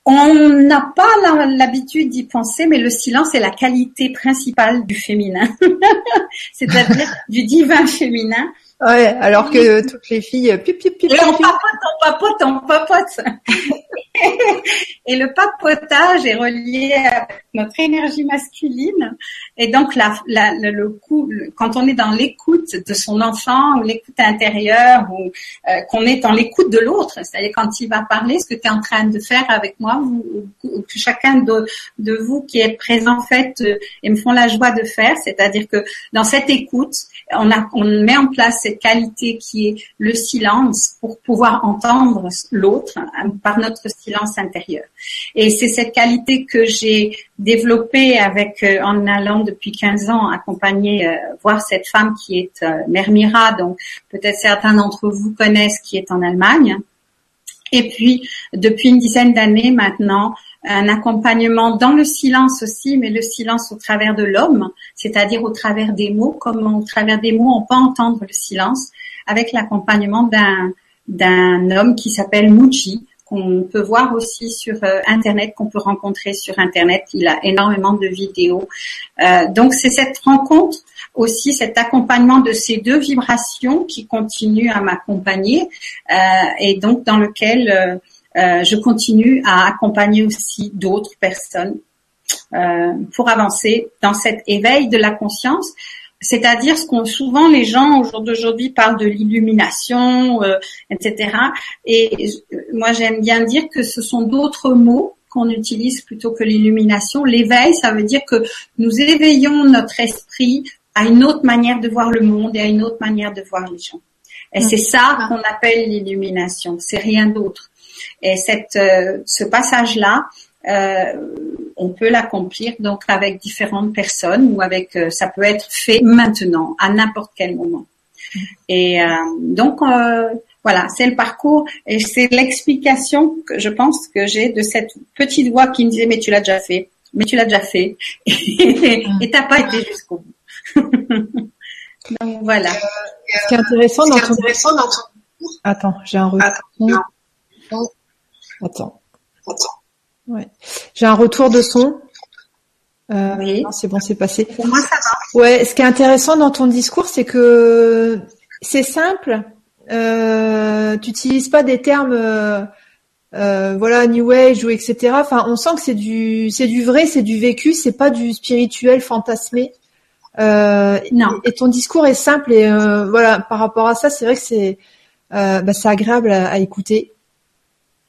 on n'a pas l'habitude d'y penser, mais le silence est la qualité principale du féminin, c'est-à-dire du divin féminin. Ouais, alors que toutes les filles, pip, pip, pip, Et on papote, on papote, on papote. et le papotage est relié à notre énergie masculine. Et donc, la, la, le, coup, quand on est dans l'écoute de son enfant ou l'écoute intérieure ou euh, qu'on est dans l'écoute de l'autre, c'est-à-dire quand il va parler, ce que tu es en train de faire avec moi ou, ou, que chacun de, de, vous qui est présent fait euh, et me font la joie de faire, c'est-à-dire que dans cette écoute, on, a, on met en place cette qualité qui est le silence pour pouvoir entendre l'autre hein, par notre silence intérieur. Et c'est cette qualité que j'ai développée avec euh, en allant depuis 15 ans accompagner euh, voir cette femme qui est euh, Mère Mira, donc peut-être certains d'entre vous connaissent qui est en Allemagne. Et puis depuis une dizaine d'années maintenant, un accompagnement dans le silence aussi, mais le silence au travers de l'homme, c'est-à-dire au travers des mots, comme au travers des mots on peut entendre le silence, avec l'accompagnement d'un d'un homme qui s'appelle Muji, qu'on peut voir aussi sur euh, Internet, qu'on peut rencontrer sur Internet. Il a énormément de vidéos. Euh, donc c'est cette rencontre aussi, cet accompagnement de ces deux vibrations qui continuent à m'accompagner euh, et donc dans lequel je continue à accompagner aussi d'autres personnes pour avancer dans cet éveil de la conscience c'est-à-dire ce qu'on souvent les gens au jour d'aujourd'hui parlent de l'illumination, euh, etc. Et moi j'aime bien dire que ce sont d'autres mots qu'on utilise plutôt que l'illumination. L'éveil, ça veut dire que nous éveillons notre esprit à une autre manière de voir le monde et à une autre manière de voir les gens. Et c'est ça qu'on appelle l'illumination. C'est rien d'autre. Et cette, euh, ce passage-là, euh, on peut l'accomplir donc avec différentes personnes ou avec euh, ça peut être fait maintenant à n'importe quel moment. Et euh, donc voilà, c'est le parcours et c'est l'explication que je pense que j'ai de cette petite voix qui me disait mais tu l'as déjà fait, mais tu l'as déjà fait et t'as pas été jusqu'au bout. donc voilà. Ce qui est intéressant dans ton Attends, j'ai un retour. Attends. Attends. Ouais. J'ai un retour de son. Euh, oui. C'est bon, c'est passé. Pour moi, ça va. Ouais. Ce qui est intéressant dans ton discours, c'est que c'est simple. Euh, tu n'utilises pas des termes, euh, voilà, New Age ou etc. Enfin, on sent que c'est du, c'est du vrai, c'est du vécu, c'est pas du spirituel fantasmé. Non. Et ton discours est simple et voilà, par rapport à ça, c'est vrai que c'est, bah, c'est agréable à écouter.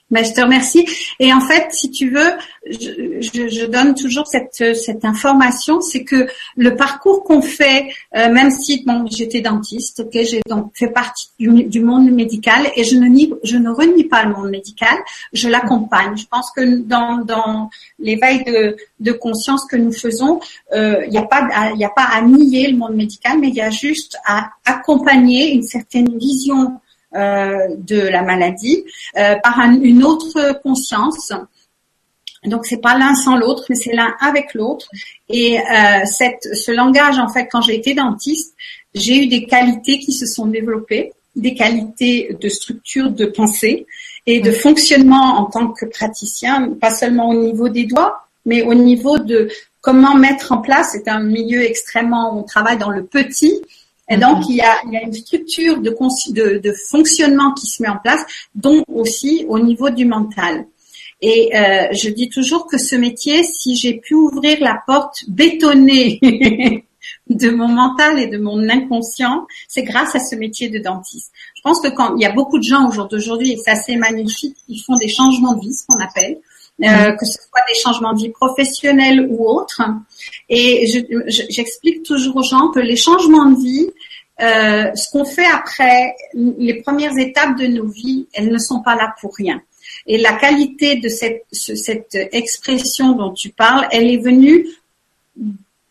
Ben, je te remercie. Et en fait, si tu veux, je, je, je donne toujours cette, cette information, c'est que le parcours qu'on fait, euh, même si bon, j'étais dentiste, ok, j'ai donc fait partie du, monde médical et je ne nie, je ne renie pas le monde médical, je l'accompagne. Je pense que dans, dans l'éveil de, de conscience que nous faisons, euh, il n'y a a pas à nier le monde médical, mais il y a juste à accompagner une certaine vision de la maladie euh, par une autre conscience. Donc c'est pas l'un sans l'autre, mais c'est l'un avec l'autre. Et euh, cette, ce langage, en fait, quand j'ai été dentiste, j'ai eu des qualités qui se sont développées, des qualités de structure de pensée et de fonctionnement en tant que praticien, pas seulement au niveau des doigts, mais au niveau de comment mettre en place. C'est un milieu extrêmement, on travaille dans le petit et donc, il y a, il y a une structure de, de, de, fonctionnement qui se met en place, dont aussi au niveau du mental. Et euh, je dis toujours que ce métier, si j'ai pu ouvrir la porte bétonnée de mon mental et de mon inconscient, c'est grâce à ce métier de dentiste. Je pense que quand il y a beaucoup de gens aujourd'hui, et c'est assez magnifique, ils font des changements de vie, ce qu'on appelle, euh, que ce soit des changements de vie professionnels ou autres. Et j'explique toujours aux gens que les changements de vie, euh, ce qu'on fait après les premières étapes de nos vies, elles ne sont pas là pour rien. Et la qualité de cette, cette expression dont tu parles, elle est venue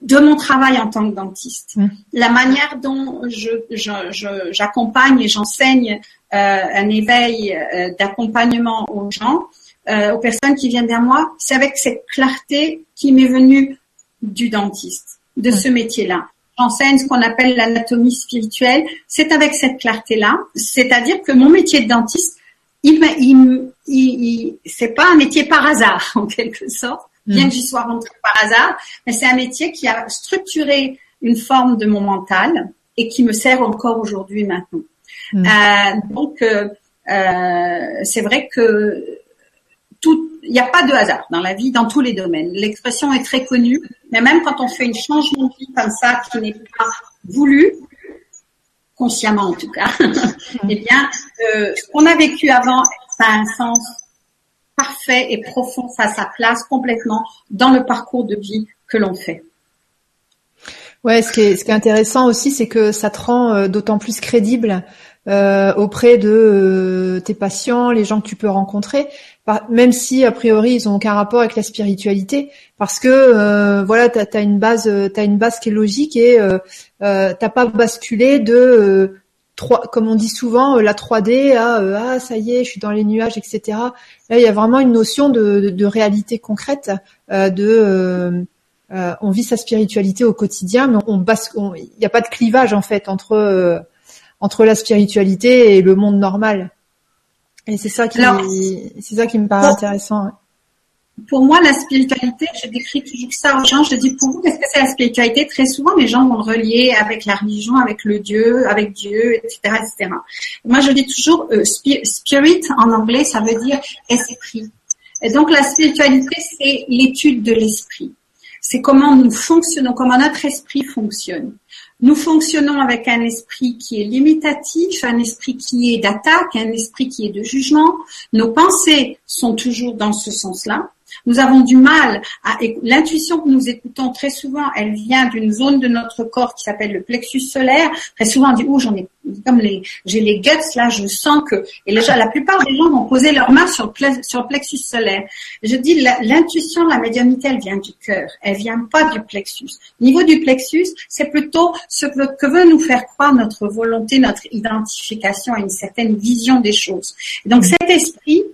de mon travail en tant que dentiste. Mmh. La manière dont j'accompagne je, je, et j'enseigne euh, un éveil euh, d'accompagnement aux gens, euh, aux personnes qui viennent vers moi, c'est avec cette clarté qui m'est venue du dentiste, de ce métier-là. j'enseigne ce qu'on appelle l'anatomie spirituelle, c'est avec cette clarté-là. C'est-à-dire que mon métier de dentiste, il, il, il, c'est pas un métier par hasard en quelque sorte, bien mm. que j'y sois rentrée par hasard, mais c'est un métier qui a structuré une forme de mon mental et qui me sert encore aujourd'hui maintenant. Mm. Euh, donc euh, euh, c'est vrai que il n'y a pas de hasard dans la vie, dans tous les domaines. L'expression est très connue, mais même quand on fait un changement de vie comme ça qui n'est pas voulu, consciemment en tout cas, eh bien, euh, ce qu'on a vécu avant, ça a un sens parfait et profond, ça a sa place complètement dans le parcours de vie que l'on fait. Ouais, ce qui est, ce qui est intéressant aussi, c'est que ça te rend euh, d'autant plus crédible euh, auprès de euh, tes patients, les gens que tu peux rencontrer, même si a priori ils ont aucun rapport avec la spiritualité, parce que euh, voilà, t'as as une base, t'as une base qui est logique et t'as pas basculé de 3, comme on dit souvent, la 3D à ah ça y est, je suis dans les nuages, etc. Là, il y a vraiment une notion de, de, réalité concrète, de on vit sa spiritualité au quotidien, mais on, on il n'y a pas de clivage en fait entre entre la spiritualité et le monde normal. Et c'est ça qui, c'est ça qui me paraît intéressant. Pour moi, la spiritualité, je décris toujours ça aux gens. Je dis pour vous, qu'est-ce que c'est la spiritualité? Très souvent, les gens vont le relier avec la religion, avec le Dieu, avec Dieu, etc., etc. Moi, je dis toujours euh, spirit en anglais, ça veut dire esprit. Et donc, la spiritualité, c'est l'étude de l'esprit. C'est comment nous fonctionnons, comment notre esprit fonctionne. Nous fonctionnons avec un esprit qui est limitatif, un esprit qui est d'attaque, un esprit qui est de jugement. Nos pensées sont toujours dans ce sens-là. Nous avons du mal à l'intuition que nous écoutons très souvent, elle vient d'une zone de notre corps qui s'appelle le plexus solaire. Très souvent on dit oh j'en ai comme les j'ai les guts là, je sens que et déjà la plupart des gens vont poser leurs mains sur le, sur le plexus solaire. Je dis l'intuition, la médiumnité, elle vient du cœur, elle vient pas du plexus. Au niveau du plexus, c'est plutôt ce que, que, veut nous faire croire notre volonté, notre identification à une certaine vision des choses. donc cet esprit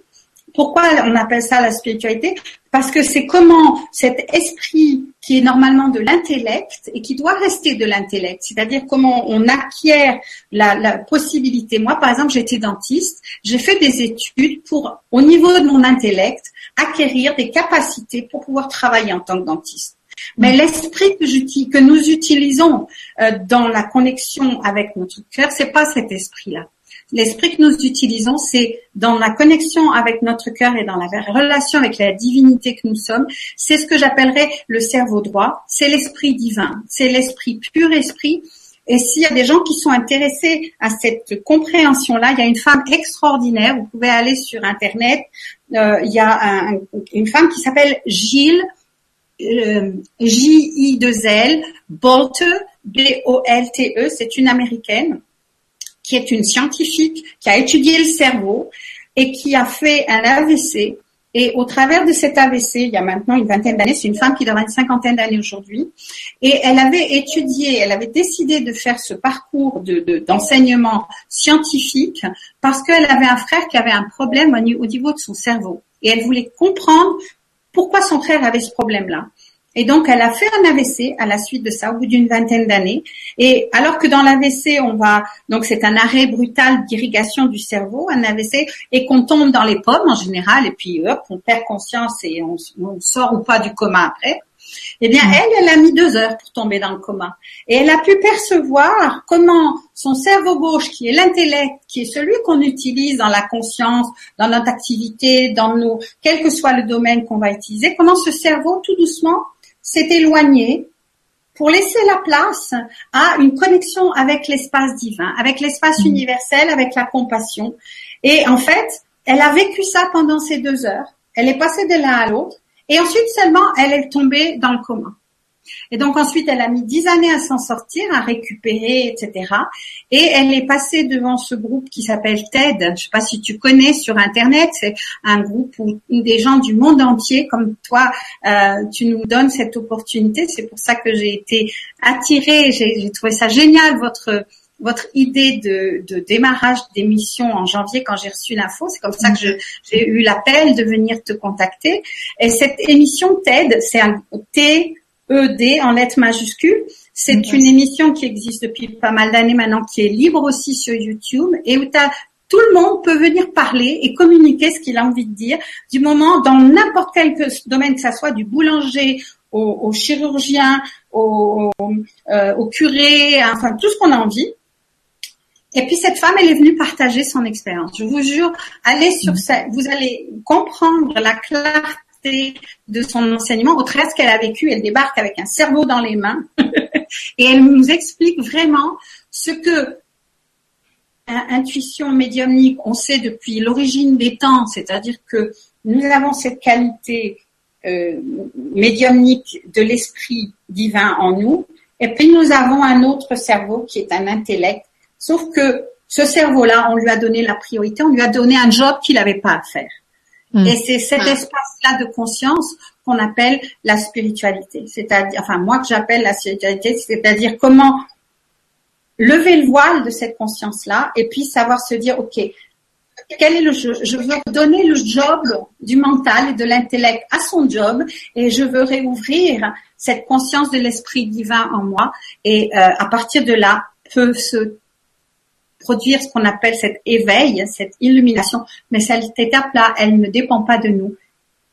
pourquoi on appelle ça la spiritualité? Parce que c'est comment cet esprit qui est normalement de l'intellect et qui doit rester de l'intellect, c'est-à-dire comment on acquiert la, la, possibilité. Moi, par exemple, j'étais dentiste, j'ai fait des études pour, au niveau de mon intellect, acquérir des capacités pour pouvoir travailler en tant que dentiste. Mais mm. l'esprit que, que nous utilisons euh, dans la connexion avec notre cœur, c'est pas cet esprit-là. L'esprit que nous utilisons, c'est dans la connexion avec notre cœur et dans la relation avec la divinité que nous sommes. C'est ce que j'appellerais le cerveau droit. C'est l'esprit divin. C'est l'esprit pur esprit. Et s'il y a des gens qui sont intéressés à cette compréhension-là, il y a une femme extraordinaire. Vous pouvez aller sur Internet. Euh, il y a une femme qui s'appelle Gilles, euh, J-I-2-L, Bolte, B-O-L-T-E. C'est une américaine qui est une scientifique qui a étudié le cerveau et qui a fait un AVC. Et au travers de cet AVC, il y a maintenant une vingtaine d'années, c'est une femme qui doit avoir une cinquantaine d'années aujourd'hui, et elle avait étudié, elle avait décidé de faire ce parcours d'enseignement scientifique parce qu'elle avait un frère qui avait un problème au niveau de son cerveau. Et elle voulait comprendre pourquoi son frère avait ce problème-là. Et donc, elle a fait un AVC à la suite de ça, au bout d'une vingtaine d'années. Et alors que dans l'AVC, on va, donc c'est un arrêt brutal d'irrigation du cerveau, un AVC, et qu'on tombe dans les pommes en général, et puis hop, on perd conscience et on, sort ou pas du coma après. Eh bien, mm. elle, elle a mis deux heures pour tomber dans le coma. Et elle a pu percevoir comment son cerveau gauche, qui est l'intellect, qui est celui qu'on utilise dans la conscience, dans notre activité, dans nos, quel que soit le domaine qu'on va utiliser, comment ce cerveau, tout doucement, s'est éloigné pour laisser la place à une connexion avec l'espace divin, avec l'espace mmh. universel, avec la compassion. Et en fait, elle a vécu ça pendant ces deux heures. Elle est passée de l'un à l'autre. Et ensuite seulement, elle est tombée dans le coma. Et donc ensuite, elle a mis dix années à s'en sortir, à récupérer, etc. Et elle est passée devant ce groupe qui s'appelle TED. Je ne sais pas si tu connais sur Internet. C'est un groupe où des gens du monde entier, comme toi, euh, tu nous donnes cette opportunité. C'est pour ça que j'ai été attirée. J'ai trouvé ça génial votre votre idée de, de démarrage d'émission en janvier quand j'ai reçu l'info. C'est comme ça que j'ai eu l'appel de venir te contacter. Et cette émission TED, c'est un T ED en lettres majuscules, C'est une émission qui existe depuis pas mal d'années maintenant, qui est libre aussi sur YouTube et où tout le monde peut venir parler et communiquer ce qu'il a envie de dire du moment dans n'importe quel domaine que ça soit, du boulanger au, chirurgien, au, euh, au curé, enfin tout ce qu'on a envie. Et puis cette femme, elle est venue partager son expérience. Je vous jure, allez sur ça, vous allez comprendre la clarté de son enseignement au ce qu'elle a vécu. Elle débarque avec un cerveau dans les mains et elle nous explique vraiment ce que intuition médiumnique, on sait depuis l'origine des temps, c'est-à-dire que nous avons cette qualité euh, médiumnique de l'esprit divin en nous, et puis nous avons un autre cerveau qui est un intellect Sauf que ce cerveau-là, on lui a donné la priorité, on lui a donné un job qu'il n'avait pas à faire. Hmm. Et c'est cet espace-là de conscience qu'on appelle la spiritualité. C'est-à-dire, enfin, moi que j'appelle la spiritualité, c'est-à-dire comment lever le voile de cette conscience-là et puis savoir se dire, OK, quel est le jeu? Je veux donner le job du mental et de l'intellect à son job et je veux réouvrir cette conscience de l'esprit divin en moi et euh, à partir de là peut se produire ce qu'on appelle cet éveil, cette illumination. Mais cette étape-là, elle ne dépend pas de nous.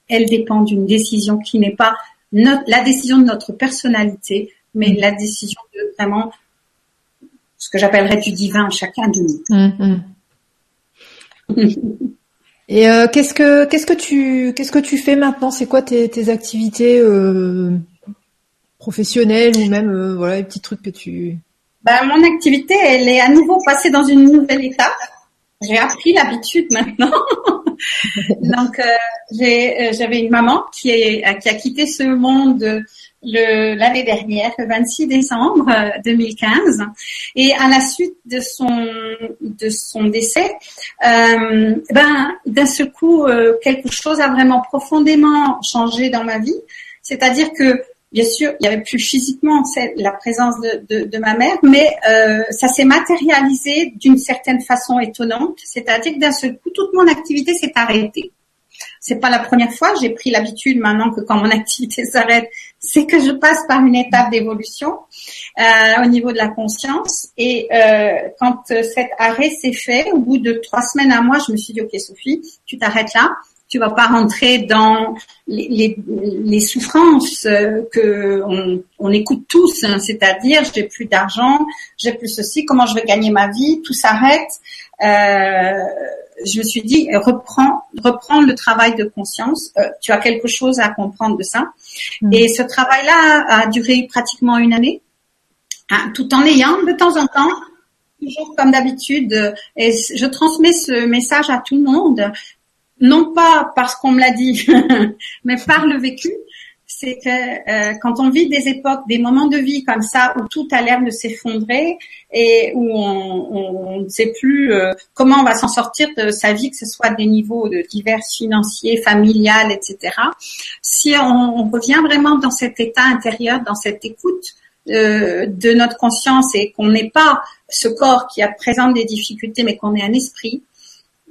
Elle dépend d'une décision qui n'est pas la décision de notre personnalité, mais la décision de vraiment ce que j'appellerais du divin chacun de nous. Mm, mm. Et euh, qu'est-ce que qu'est-ce que tu qu'est-ce que tu fais maintenant? C'est quoi tes, activités euh, professionnelles ou même euh, voilà les petits trucs que tu ben, mon activité, elle est à nouveau passée dans une nouvelle étape. J'ai appris l'habitude maintenant. Donc, euh, euh, j'avais une maman qui, est, euh, qui a quitté ce monde l'année dernière, le 26 décembre 2015, et à la suite de son de son décès, euh, ben d'un seul coup quelque chose a vraiment profondément changé dans ma vie. C'est-à-dire que Bien sûr, il y avait plus physiquement la présence de, ma mère, mais euh, ça s'est matérialisé d'une certaine façon étonnante. C'est-à-dire que d'un seul coup, toute mon activité s'est arrêtée. C'est pas la première fois. J'ai pris l'habitude maintenant que quand mon activité s'arrête, c'est que je passe par une étape d'évolution euh, au niveau de la conscience. Et euh, quand cet arrêt s'est fait, au bout de trois semaines à moi, je me suis dit, ok Sophie, tu t'arrêtes là tu vas pas rentrer dans les, les, souffrances euh, que on, on écoute tous, hein, c'est-à-dire j'ai plus d'argent, j'ai plus ceci, comment je vais gagner ma vie, tout s'arrête. Euh, je me suis dit reprends, reprends le travail de conscience. Euh, tu as quelque chose à comprendre de ça. Mm. Et ce travail-là a duré pratiquement une année, hein, tout en ayant de temps en temps toujours comme d'habitude, et je transmets ce message à tout le monde non pas parce qu'on me l'a dit, mais par le vécu, c'est que euh, quand on vit des époques, des moments de vie comme ça où tout a l'air de s'effondrer et où on, ne sait plus euh, comment on va s'en sortir de sa vie, que ce soit des niveaux de divers financiers, familial, etc. Si on, revient vraiment dans cet état intérieur, dans cette écoute euh, de notre conscience et qu'on n'est pas ce corps qui a présente des difficultés, mais qu'on est un esprit,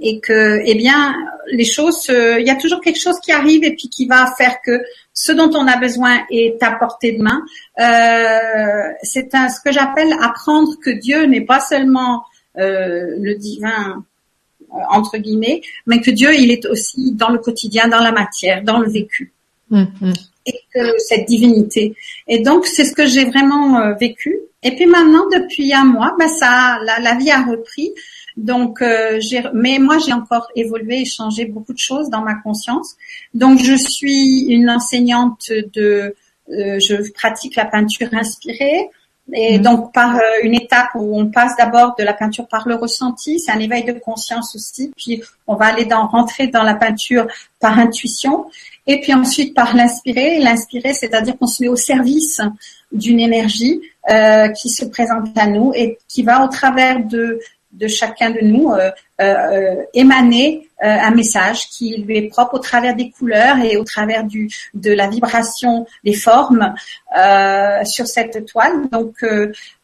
et que, eh bien, les choses, il y a toujours quelque chose qui arrive et puis qui va faire que ce dont on a besoin est à portée de main. Euh, c'est ce que j'appelle apprendre que Dieu n'est pas seulement euh, le divin euh, entre guillemets, mais que Dieu, il est aussi dans le quotidien, dans la matière, dans le vécu. Hum. Et que cette divinité. Et donc, c'est ce que j'ai vraiment euh, vécu. Et puis maintenant, depuis un mois, ben ça, la, la vie a repris. Donc, euh, mais moi, j'ai encore évolué et changé beaucoup de choses dans ma conscience. Donc, je suis une enseignante de, euh, je pratique la peinture inspirée. Et mhm. donc par euh, une étape où on passe d'abord de la peinture par le ressenti, c'est un éveil de conscience aussi, puis on va aller dans rentrer dans la peinture par intuition, et puis ensuite par l'inspirer. L'inspirer, c'est-à-dire qu'on se met au service d'une énergie euh, qui se présente à nous et qui va au travers de de chacun de nous euh, euh, émaner euh, un message qui lui est propre au travers des couleurs et au travers du de la vibration des formes sur cette toile. Donc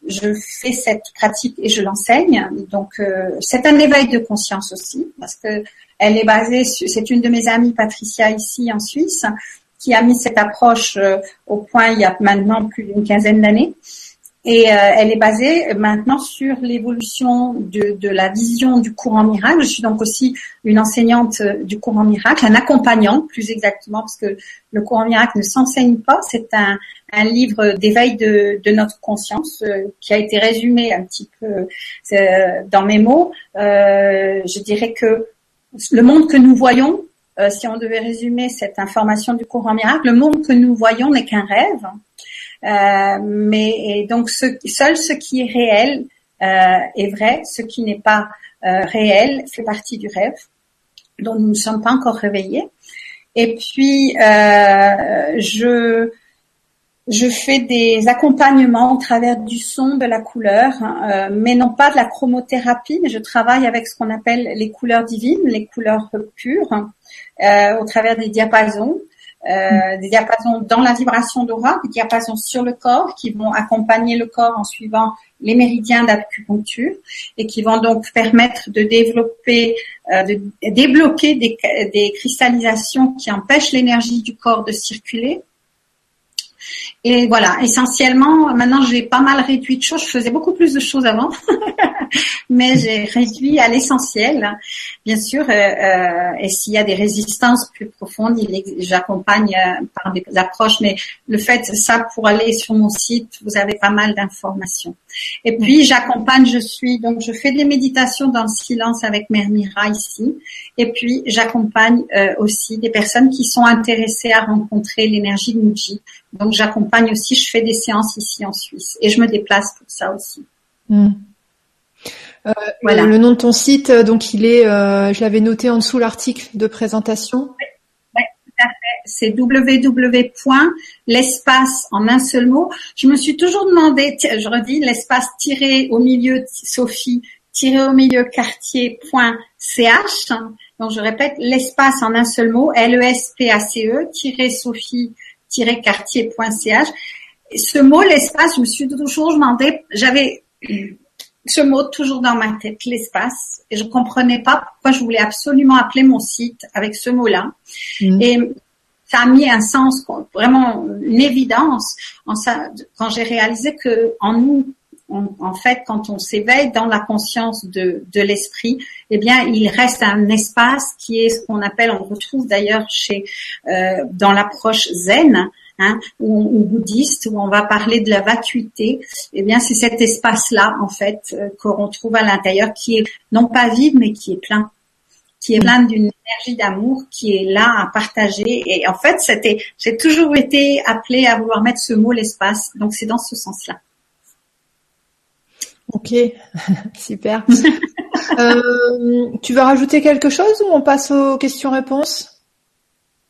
je fais cette pratique et je l'enseigne. Donc c'est un éveil de conscience aussi parce que elle est basée c'est une de mes amies Patricia ici en Suisse qui a mis cette approche au point il y a maintenant plus d'une quinzaine d'années Et euh, elle est basée maintenant sur l'évolution de, de, la vision du courant miracle. Je suis donc aussi une enseignante du courant miracle, un accompagnant plus exactement, parce que le courant miracle ne s'enseigne pas. C'est un, un, livre d'éveil de, de, notre conscience euh, qui a été résumé un petit peu euh, dans mes mots. je dirais que le monde que nous voyons, si on devait résumer cette information du courant miracle, le monde que nous voyons n'est qu'un rêve. Euh, mais donc ce, seul ce qui est réel euh, est vrai, ce qui n'est pas euh, réel fait partie du rêve dont nous ne sommes pas encore réveillés. Et puis je je fais des accompagnements au travers du son, de la couleur, mais non pas de la chromothérapie, mais je travaille avec ce qu'on appelle les couleurs divines, les couleurs pures, au travers des diapasons. Euh, des diapasons dans la vibration d'aura, des diapasons sur le corps qui vont accompagner le corps en suivant les méridiens d'acupuncture et qui vont donc permettre de développer, euh, de débloquer des, des cristallisations qui empêchent l'énergie du corps de circuler et voilà, essentiellement, maintenant j'ai pas mal réduit de choses. Je faisais beaucoup plus de choses avant, mais j'ai réduit à l'essentiel. Bien sûr, euh, euh, et s'il y a des résistances plus profondes, j'accompagne euh, par des approches. Mais le fait, ça, pour aller sur mon site, vous avez pas mal d'informations. Et puis j'accompagne, je suis donc je fais des méditations dans le silence avec Mère Mira ici. Et puis j'accompagne aussi des personnes qui sont intéressées à rencontrer l'énergie de Muji donc j'accompagne aussi, je fais des séances ici en Suisse et je me déplace pour ça aussi. Hmm. Euh, voilà. le, nom de ton site, euh, donc il est, euh, je l'avais noté en dessous l'article de présentation. Oui, C'est www.l'espace en un seul mot. Je me suis toujours demandé, je redis, l'espace tiré au milieu Sophie tiré au milieu quartier.ch. Donc je répète, l'espace en un seul mot, L-E-S-P-A-C-E, e, tiré Sophie quartier.ch. Ce mot, l'espace, je me suis toujours demandé, j'avais ce mot toujours dans ma tête, l'espace, et je comprenais pas pourquoi je voulais absolument appeler mon site avec ce mot-là. Mm. Et ça a mis un sens, vraiment une évidence quand j'ai réalisé que en nous, en fait, quand on s'éveille dans la conscience de, de l'esprit, eh bien, il reste un espace qui est ce qu'on appelle, on retrouve d'ailleurs chez euh, dans l'approche zen, hein, ou, bouddhiste, où on va parler de la vacuité. Eh bien, c'est cet espace-là, en fait, euh, qu'on trouve à l'intérieur, qui est non pas vide, mais qui est plein qui est plein d'une énergie d'amour qui est là à partager. Et en fait, c'était, j'ai toujours été appelée à vouloir mettre ce mot l'espace. Donc c'est dans ce sens-là. Ok, super. euh, tu veux rajouter quelque chose ou on passe aux questions-réponses?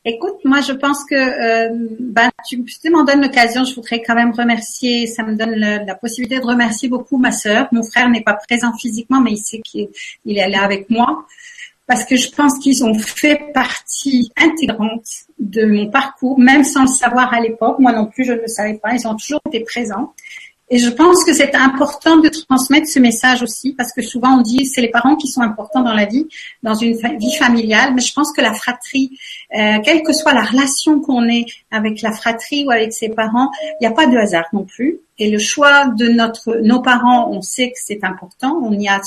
Écoute, moi je pense que euh, ben, tu, tu m'en donnes l'occasion, je voudrais quand même remercier, ça me donne la possibilité de remercier beaucoup ma sœur. Mon frère n'est pas présent physiquement, mais il sait qu'il est là avec moi parce que je pense qu'ils ont fait partie intégrante de mon parcours, même sans le savoir à l'époque. Moi non plus, je ne le savais pas. Ils ont toujours été présents. Et je pense que c'est important de transmettre ce message aussi, parce que souvent on dit c'est les parents qui sont importants dans la vie, dans une vie familiale, mais je pense que la fratrie, euh, quelle que soit la relation qu'on ait avec la fratrie ou avec ses parents, il n'y a pas de hasard non plus. Et le choix de notre, nos parents, on sait que c'est important, on y a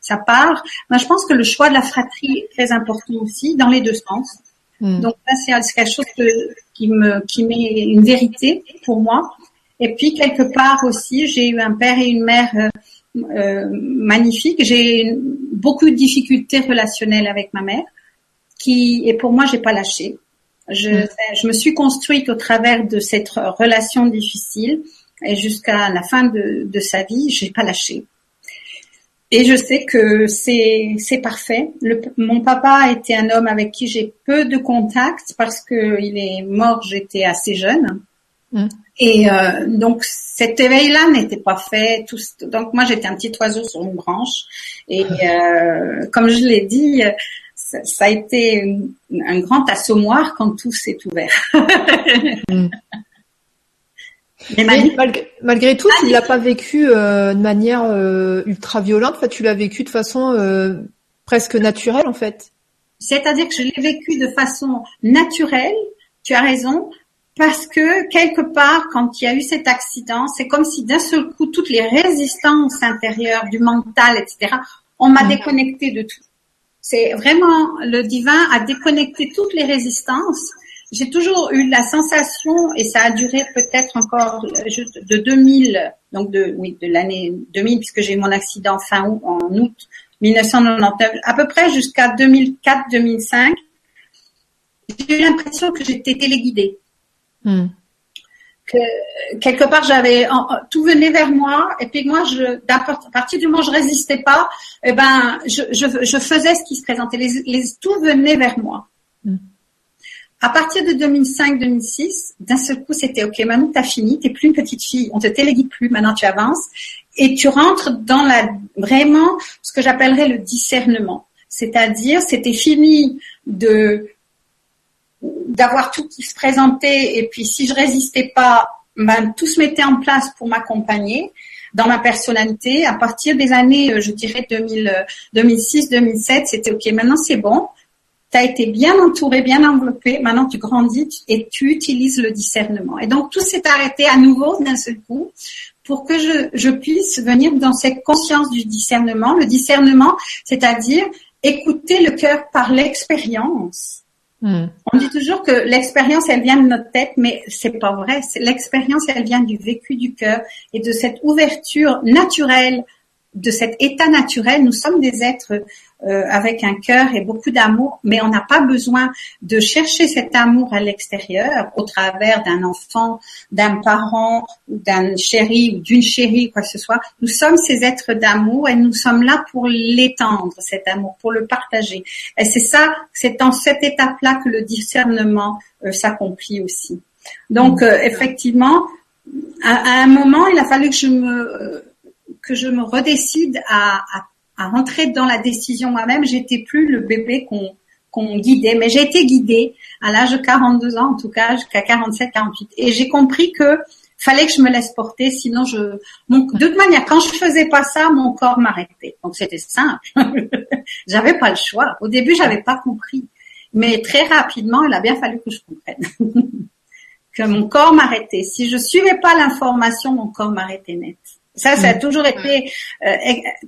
sa part. Mais je pense que le choix de la fratrie est très important aussi, dans les deux sens. Hmm. Donc là, c'est quelque chose qui me, qui met une vérité pour moi. Et puis quelque part aussi, j'ai eu un père et une mère euh, euh magnifiques. J'ai beaucoup de difficultés relationnelles avec ma mère, qui et pour moi j'ai pas lâché. Je, mm. je me suis construite au travers de cette relation difficile et jusqu'à la fin de, de sa vie, j'ai pas lâché. Et je sais que c'est c'est parfait. Le, mon papa était un homme avec qui j'ai peu de contact parce que il est mort. J'étais assez jeune. Mm. Et euh, donc cet éveil-là n'était pas fait. Tout, donc moi j'étais un petit oiseau sur une branche. Et euh, comme je l'ai dit, ça, ça, a été un grand assommoir quand tout s'est ouvert. mm. Mais malgré, malgré, tout, tu l'as pas vécu euh, de manière euh, ultra violente. Enfin, tu l'as vécu de façon euh, presque naturelle en fait. C'est-à-dire que je l'ai vécu de façon naturelle. Tu as raison, parce que quelque part, quand il y a eu cet accident, c'est comme si d'un seul coup, toutes les résistances intérieures du mental, etc., on m'a déconnecté de tout. C'est vraiment le divin a déconnecté toutes les résistances. J'ai toujours eu la sensation, et ça a duré peut-être encore de 2000, donc de oui de l'année 2000, puisque j'ai eu mon accident fin août, en août 1999, à peu près jusqu'à 2004-2005. J'ai eu l'impression que j'étais téléguidée. Hmm. Que quelque part j'avais tout venait vers moi et puis moi je à partir du moment où je résistais pas eh ben je, je, faisais ce qui se présentait les, les tout venait vers moi hmm. à partir de 2005-2006 d'un seul coup c'était ok maintenant t'as fini t'es plus une petite fille on te téléguide plus maintenant tu avances et tu rentres dans la vraiment ce que j'appellerais le discernement c'est-à-dire c'était fini de d'avoir tout qui se présentait et puis si je résistais pas, ben, tout se mettait en place pour m'accompagner dans ma personnalité. À partir des années, euh, je dirais 2000, 2006, 2007, c'était ok. Maintenant c'est bon. Tu as été bien entouré, bien enveloppé. Maintenant tu grandis et tu utilises le discernement. Et donc tout s'est arrêté à nouveau d'un seul coup pour que je, je puisse venir dans cette conscience du discernement. Le discernement, c'est-à-dire écouter le cœur par l'expérience Hmm. On dit toujours que l'expérience, elle vient de notre tête, mais c'est pas vrai. L'expérience, elle vient du vécu du cœur et de cette ouverture naturelle, de cet état naturel. Nous sommes des êtres euh, avec un cœur et beaucoup d'amour, mais on n'a pas besoin de chercher cet amour à l'extérieur au travers d'un enfant, d'un parent, d'un chéri ou d'une chérie, quoi que ce soit. Nous sommes ces êtres d'amour et nous sommes là pour l'étendre, cet amour, pour le partager. Et c'est ça, c'est dans cette étape-là que le discernement euh, s'accomplit aussi. Donc, euh, effectivement, à, un moment, il a fallu que je me que je me redécide à, à à rentrer dans la décision moi-même. J'étais plus le bébé qu'on qu'on guidait, mais j'ai été guidée à l'âge de 42 ans, en tout cas jusqu'à 47, 48. Et j'ai compris que fallait que je me laisse porter, sinon je, mon, de toute manière, quand je faisais pas ça, mon corps m'arrêtait. Donc c'était simple. j'avais pas le choix. Au début, j'avais pas compris, mais très rapidement, il a bien fallu que je comprenne que mon corps m'arrêtait. Si je suivais pas l'information, mon corps m'arrêtait net. Ça, ça a mm. toujours été euh,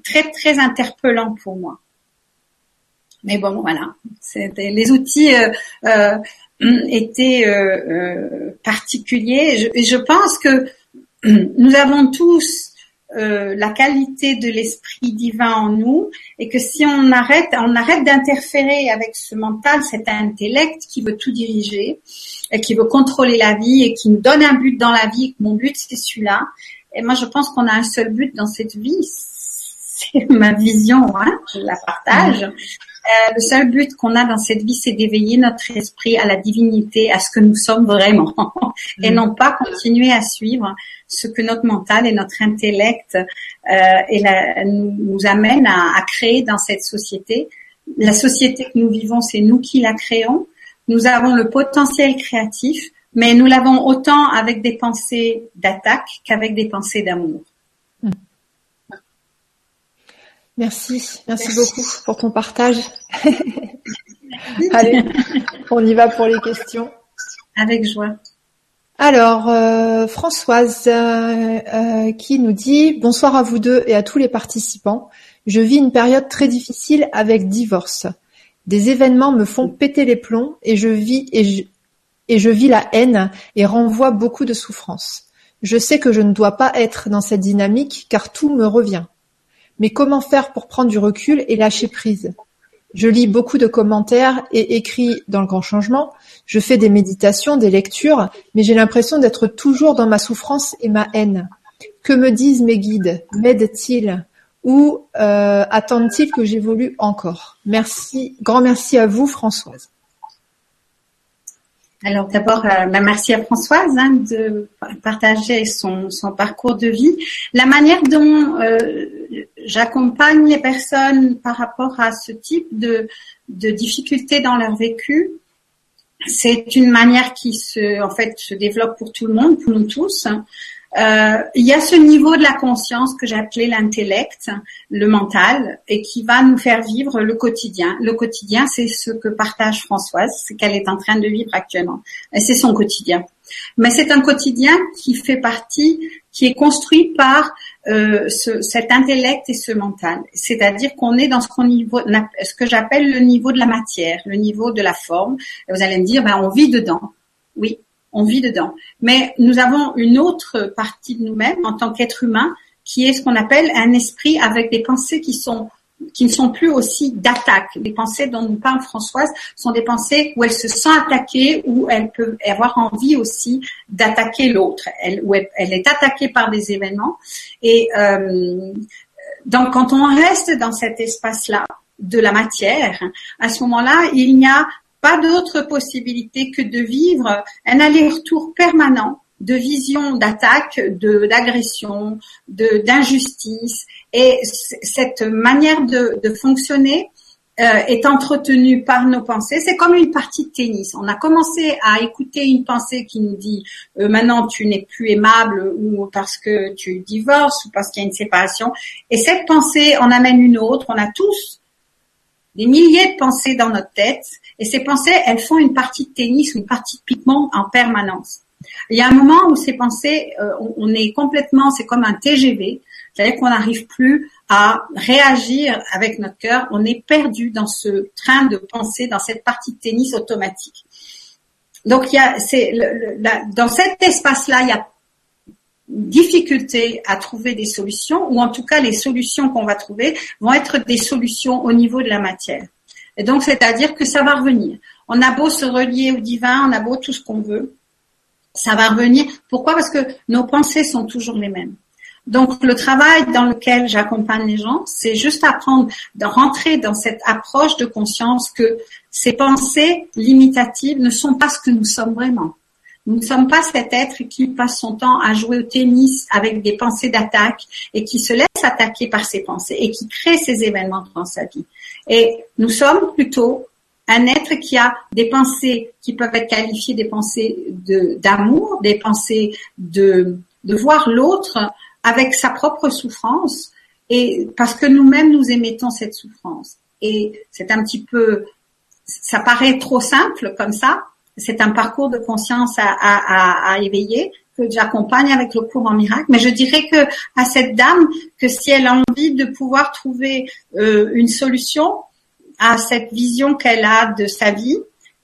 très très interpellant pour moi. Mais bon, voilà, les outils euh, euh, étaient particuliers. Et je, pense que nous avons tous la qualité de l'esprit divin en nous et que si on arrête, on arrête d'interférer avec ce mental, cet intellect qui veut tout diriger et qui veut contrôler la vie et qui nous donne un but dans la vie, mon but c'est celui-là, et moi, je pense qu'on a un seul but dans cette vie. C'est ma vision, hein, je la partage. Euh, le seul but qu'on a dans cette vie, c'est d'éveiller notre esprit à la divinité, à ce que nous sommes vraiment, et non pas continuer à suivre ce que notre mental et notre intellect euh, et nous, nous amènent à, à créer dans cette société. La société que nous vivons, c'est nous qui la créons. Nous avons le potentiel créatif, mais nous l'avons autant avec des pensées d'attaque qu'avec des pensées d'amour. Hmm. Merci, merci, beaucoup pour ton partage. Allez, on y va pour les questions. Avec joie. Alors, euh, Françoise euh, euh, qui nous dit bonsoir à vous deux et à tous les participants. Je vis une période très difficile avec divorce. Des événements me font péter les plombs et je vis et je, et je vis la haine et renvoie beaucoup de souffrance. Je sais que je ne dois pas être dans cette dynamique car tout me revient. Mais comment faire pour prendre du recul et lâcher prise? Je lis beaucoup de commentaires et écris dans le grand changement. Je fais des méditations, des lectures, mais j'ai l'impression d'être toujours dans ma souffrance et ma haine. Que me disent mes guides? M'aident-ils? Ou euh, attendent-ils que j'évolue encore? Merci, grand merci à vous Françoise. Alors d'abord, euh, bah, merci à Françoise hein, de partager son, parcours de vie. La manière dont euh, j'accompagne les personnes par rapport à ce type de, de difficultés dans leur vécu, c'est une manière qui se, en fait, se développe pour tout le monde, pour nous tous. Euh, il y a ce niveau de la conscience que appelé l'intellect, le mental, et qui va nous faire vivre le quotidien. Le quotidien, c'est ce que partage Françoise, c'est qu'elle est en train de vivre actuellement. Et c'est son quotidien. Mais c'est un quotidien qui fait partie, qui est construit par euh, ce, cet intellect et ce mental. C'est-à-dire qu'on est dans ce, qu'on niveau, ce que j'appelle le niveau de la matière, le niveau de la forme. Et vous allez me dire, ben, on vit dedans. Oui, on vit dedans. Mais nous avons une autre partie de nous-mêmes en tant qu'être humain qui est ce qu'on appelle un esprit avec des pensées qui sont qui ne sont plus aussi d'attaque. Les pensées dont nous parle Françoise sont des pensées où elle se sent attaquée, où elle peut avoir envie aussi d'attaquer l'autre, elle, où elle, est attaquée par des événements. Et euh, donc, quand on reste dans cet espace-là de la matière, à ce moment-là, il n'y a pas d'autre possibilité que de vivre un aller-retour permanent de vision d'attaque, de d'agression, de d'injustice. Et cette manière de, fonctionner euh, est entretenue par nos pensées. C'est comme une partie de tennis. On a commencé à écouter une pensée qui nous dit euh, maintenant tu n'es plus aimable ou parce que tu divorces ou parce qu'il y a une séparation. Et cette pensée en amène une autre. On a tous des milliers de pensées dans notre tête et ces pensées, elles font une partie de tennis ou une partie de pigment en permanence. Il y a un moment où ces pensées, euh, on, est complètement, c'est comme un TGV, c'est-à-dire qu'on n'arrive plus à réagir avec notre cœur, on est perdu dans ce train de pensée, dans cette partie de tennis automatique. Donc il y a, c'est dans cet espace-là, il y a difficulté à trouver des solutions, ou en tout cas les solutions qu'on va trouver vont être des solutions au niveau de la matière. Et donc, c'est-à-dire que ça va revenir. On a beau se relier au divin, on a beau tout ce qu'on veut, ça va revenir. Pourquoi? Parce que nos pensées sont toujours les mêmes. Donc, le travail dans lequel j'accompagne les gens, c'est juste apprendre de rentrer dans cette approche de conscience que ces pensées limitatives ne sont pas ce que nous sommes vraiment. Nous ne sommes pas cet être qui passe son temps à jouer au tennis avec des pensées d'attaque et qui se laisse attaquer par ses pensées et qui crée ces événements dans sa vie. Et nous sommes plutôt un être qui a des pensées qui peuvent être qualifiées des pensées d'amour, des pensées de, de voir l'autre avec sa propre souffrance, et parce que nous-mêmes nous émettons cette souffrance. Et c'est un petit peu, ça paraît trop simple comme ça. C'est un parcours de conscience à, éveiller que j'accompagne avec le cours en miracle. Mais je dirais que à cette dame que si elle a envie de pouvoir trouver euh, une solution à cette vision qu'elle a de sa vie,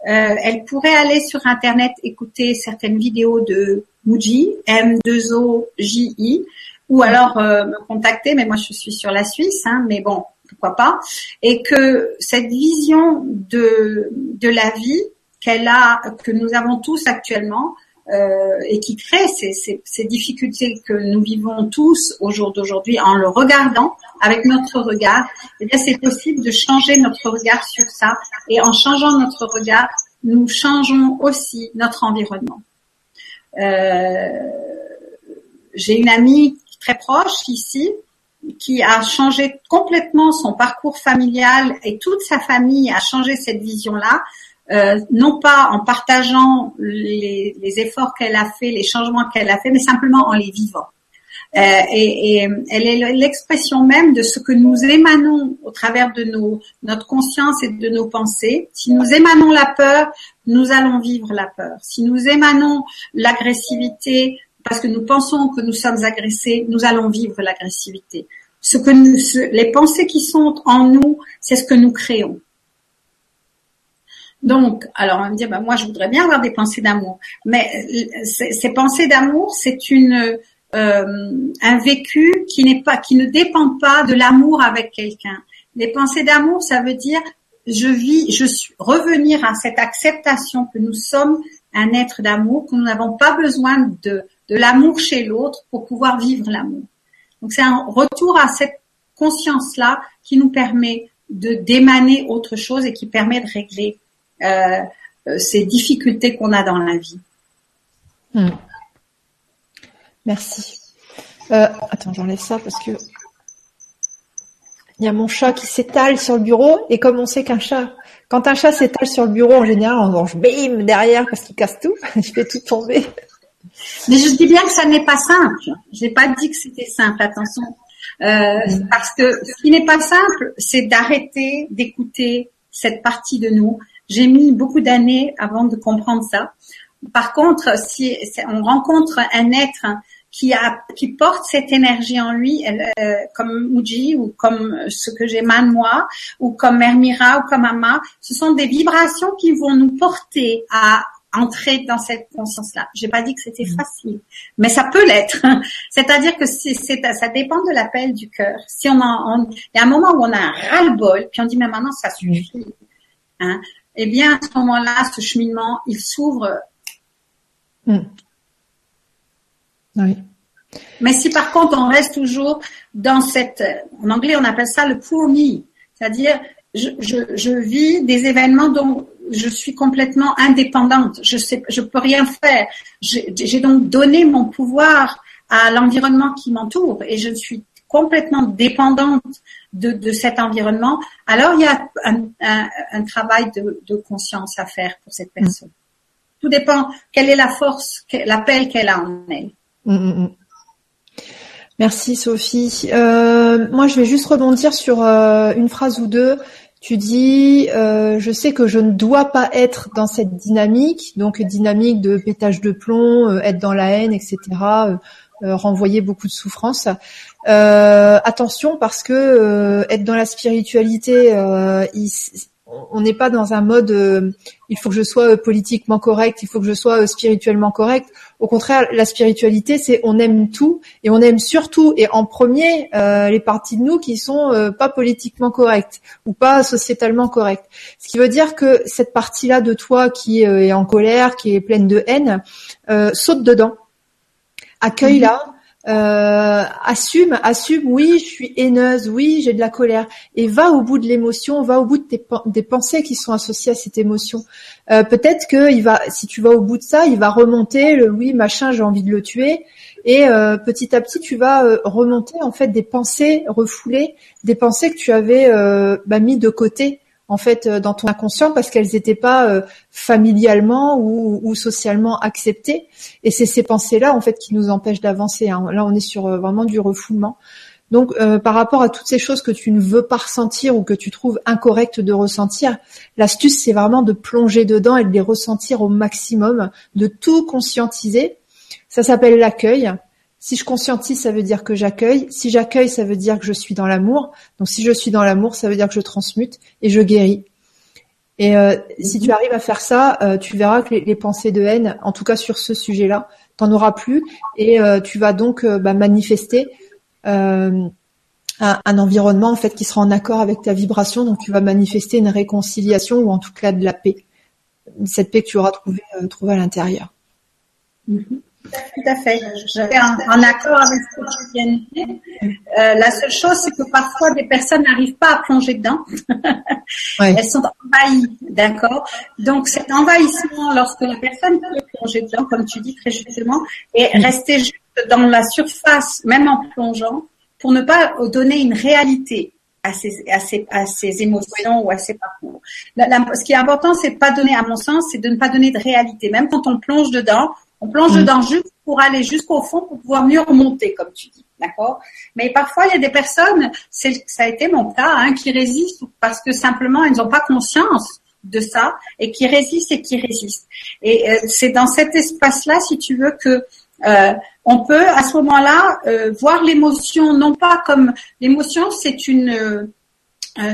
euh, elle pourrait aller sur internet écouter certaines vidéos de Muji, M2OJI, ou alors euh, me contacter. Mais moi, je suis sur la Suisse, hein, mais bon, pourquoi pas. Et que cette vision de la vie qu'elle a, que nous avons tous actuellement, euh, et qui crée ces, ces, ces, difficultés que nous vivons tous au jour d'aujourd'hui en le regardant avec notre regard, eh bien c'est possible de changer notre regard sur ça et en changeant notre regard, nous changeons aussi notre environnement. Euh, J'ai une amie très proche ici qui a changé complètement son parcours familial et toute sa famille a changé cette vision-là euh, non pas en partageant les, efforts qu'elle a fait, les changements qu'elle a fait, mais simplement en les vivant. Euh, et, elle est l'expression même de ce que nous émanons au travers de notre conscience et de nos pensées. Si nous émanons la peur, nous allons vivre la peur. Si nous émanons l'agressivité parce que nous pensons que nous sommes agressés, nous allons vivre l'agressivité. Ce que nous, les pensées qui sont en nous, c'est ce que nous créons. Donc, alors on va me dire, bah, moi je voudrais bien avoir des pensées d'amour, mais euh, ces pensées d'amour, c'est une euh, un vécu qui n'est pas, qui ne dépend pas de l'amour avec quelqu'un. Les pensées d'amour, ça veut dire je vis, je suis revenir à cette acceptation que nous sommes un être d'amour, que nous n'avons pas besoin de de l'amour chez l'autre pour pouvoir vivre l'amour. Donc c'est un retour à cette conscience là qui nous permet de d'émaner autre chose et qui permet de régler euh, euh, ces difficultés qu'on a dans la vie. Hmm. Merci. Euh, attends, j'enlève ça parce que il y a mon chat qui s'étale sur le bureau et comme on sait qu'un chat, quand un chat s'étale sur le bureau en général, on mange bim derrière parce qu'il casse tout, il fait tout tomber. Mais je dis bien que ça n'est pas simple. J'ai pas dit que c'était simple. Attention, euh, mm. parce que ce qui n'est pas simple, c'est d'arrêter d'écouter cette partie de nous. J'ai mis beaucoup d'années avant de comprendre ça. Par contre, si on rencontre un être qui a qui porte cette énergie en lui, euh, comme Muji ou comme ce que j'émane moi, ou comme Mermira ou comme Ama, ce sont des vibrations qui vont nous porter à entrer dans cette conscience-là. J'ai pas dit que c'était mm. facile, mais ça peut l'être. C'est-à-dire que c'est, ça dépend de l'appel du cœur. Si on, en, il y a un moment où on a un ras-le-bol, puis on dit mais maintenant ça suffit. Hein, eh bien à ce moment-là, ce cheminement, il s'ouvre. Mm. Oui. Mais si par contre on reste toujours dans cette, en anglais on appelle ça le pour me, c'est-à-dire je, je, je vis des événements dont je suis complètement indépendante. Je sais, je peux rien faire. J'ai donc donné mon pouvoir à l'environnement qui m'entoure et je suis complètement dépendante de, de, cet environnement. Alors il y a un, un, un travail de, de, conscience à faire pour cette personne. Tout dépend quelle est la force, l'appel qu'elle a en elle. Mm, mm, mm. Merci Sophie. Euh, moi, je vais juste rebondir sur euh, une phrase ou deux tu dis, euh, je sais que je ne dois pas être dans cette dynamique, donc dynamique de pétage de plomb, euh, être dans la haine, etc., renvoyer beaucoup de souffrance. attention parce que être dans la spiritualité, on n'est pas dans un mode euh, il faut que je sois euh, politiquement correct, il faut que je sois euh, spirituellement correct. Au contraire, la spiritualité, c'est on aime tout et on aime surtout et en premier les parties de nous qui sont pas politiquement correctes ou pas sociétalement correctes. Ce qui veut dire que cette partie-là de toi qui est en colère, qui est pleine de haine, saute dedans, accueille-la. Euh, assume, assume, oui, je suis haineuse, oui, j'ai de la colère, et va au bout de l'émotion, va au bout de tes, des pensées qui sont associées à cette émotion. Euh, peut-être que il va, si tu vas au bout de ça, il va remonter le oui, machin, j'ai envie de le tuer, et euh, petit à petit, tu vas remonter en fait des pensées refoulées, des pensées que tu avais bah, mis de côté en fait euh, dans ton inconscient parce qu'elles n'étaient pas euh, familialement ou, socialement acceptées. Et c'est ces pensées-là en fait qui nous empêchent d'avancer. Hein. Là, on est sur euh, vraiment du refoulement. Donc, par rapport à toutes ces choses que tu ne veux pas ressentir ou que tu trouves incorrectes de ressentir, l'astuce c'est vraiment de plonger dedans et de les ressentir au maximum, de tout conscientiser. Ça s'appelle l'accueil. Si je conscientise, ça veut dire que j'accueille. Si j'accueille, ça veut dire que je suis dans l'amour. Donc si je suis dans l'amour, ça veut dire que je transmute et je guéris. Et euh, si tu mhm. arrives à faire ça, euh, tu verras que les, pensées de haine, en tout cas sur ce sujet-là, t'en auras plus et euh, tu vas donc bah, manifester un, un, environnement en fait qui sera en accord avec ta vibration. Donc tu vas manifester une réconciliation ou en tout cas de la paix, cette paix que tu auras trouvée trouvé à l'intérieur. Mhm. Tout à fait. Je suis en, accord avec ce que tu viens de dire. Euh, la seule chose, c'est que parfois des personnes n'arrivent pas à plonger dedans. Elles sont envahies, d'accord? Donc cet envahissement, lorsque la personne peut plonger dedans, comme tu dis très justement, et rester juste dans la surface, même en plongeant, pour ne pas donner une réalité à ces émotions ou à ces parcours. ce qui est important, c'est pas donner, à mon sens, c'est de ne pas donner de réalité. Même quand on plonge dedans, on plonge mm. dedans juste pour aller jusqu'au fond pour pouvoir mieux remonter, comme tu dis. D'accord? Mais parfois, il y a des personnes, ça a été mon cas, hein, qui résistent parce que simplement, elles n'ont pas conscience de ça et qui résistent et qui résistent. Et euh, c'est dans cet espace-là, si tu veux, que euh, on peut à ce moment-là euh, voir l'émotion non pas comme l'émotion, c'est une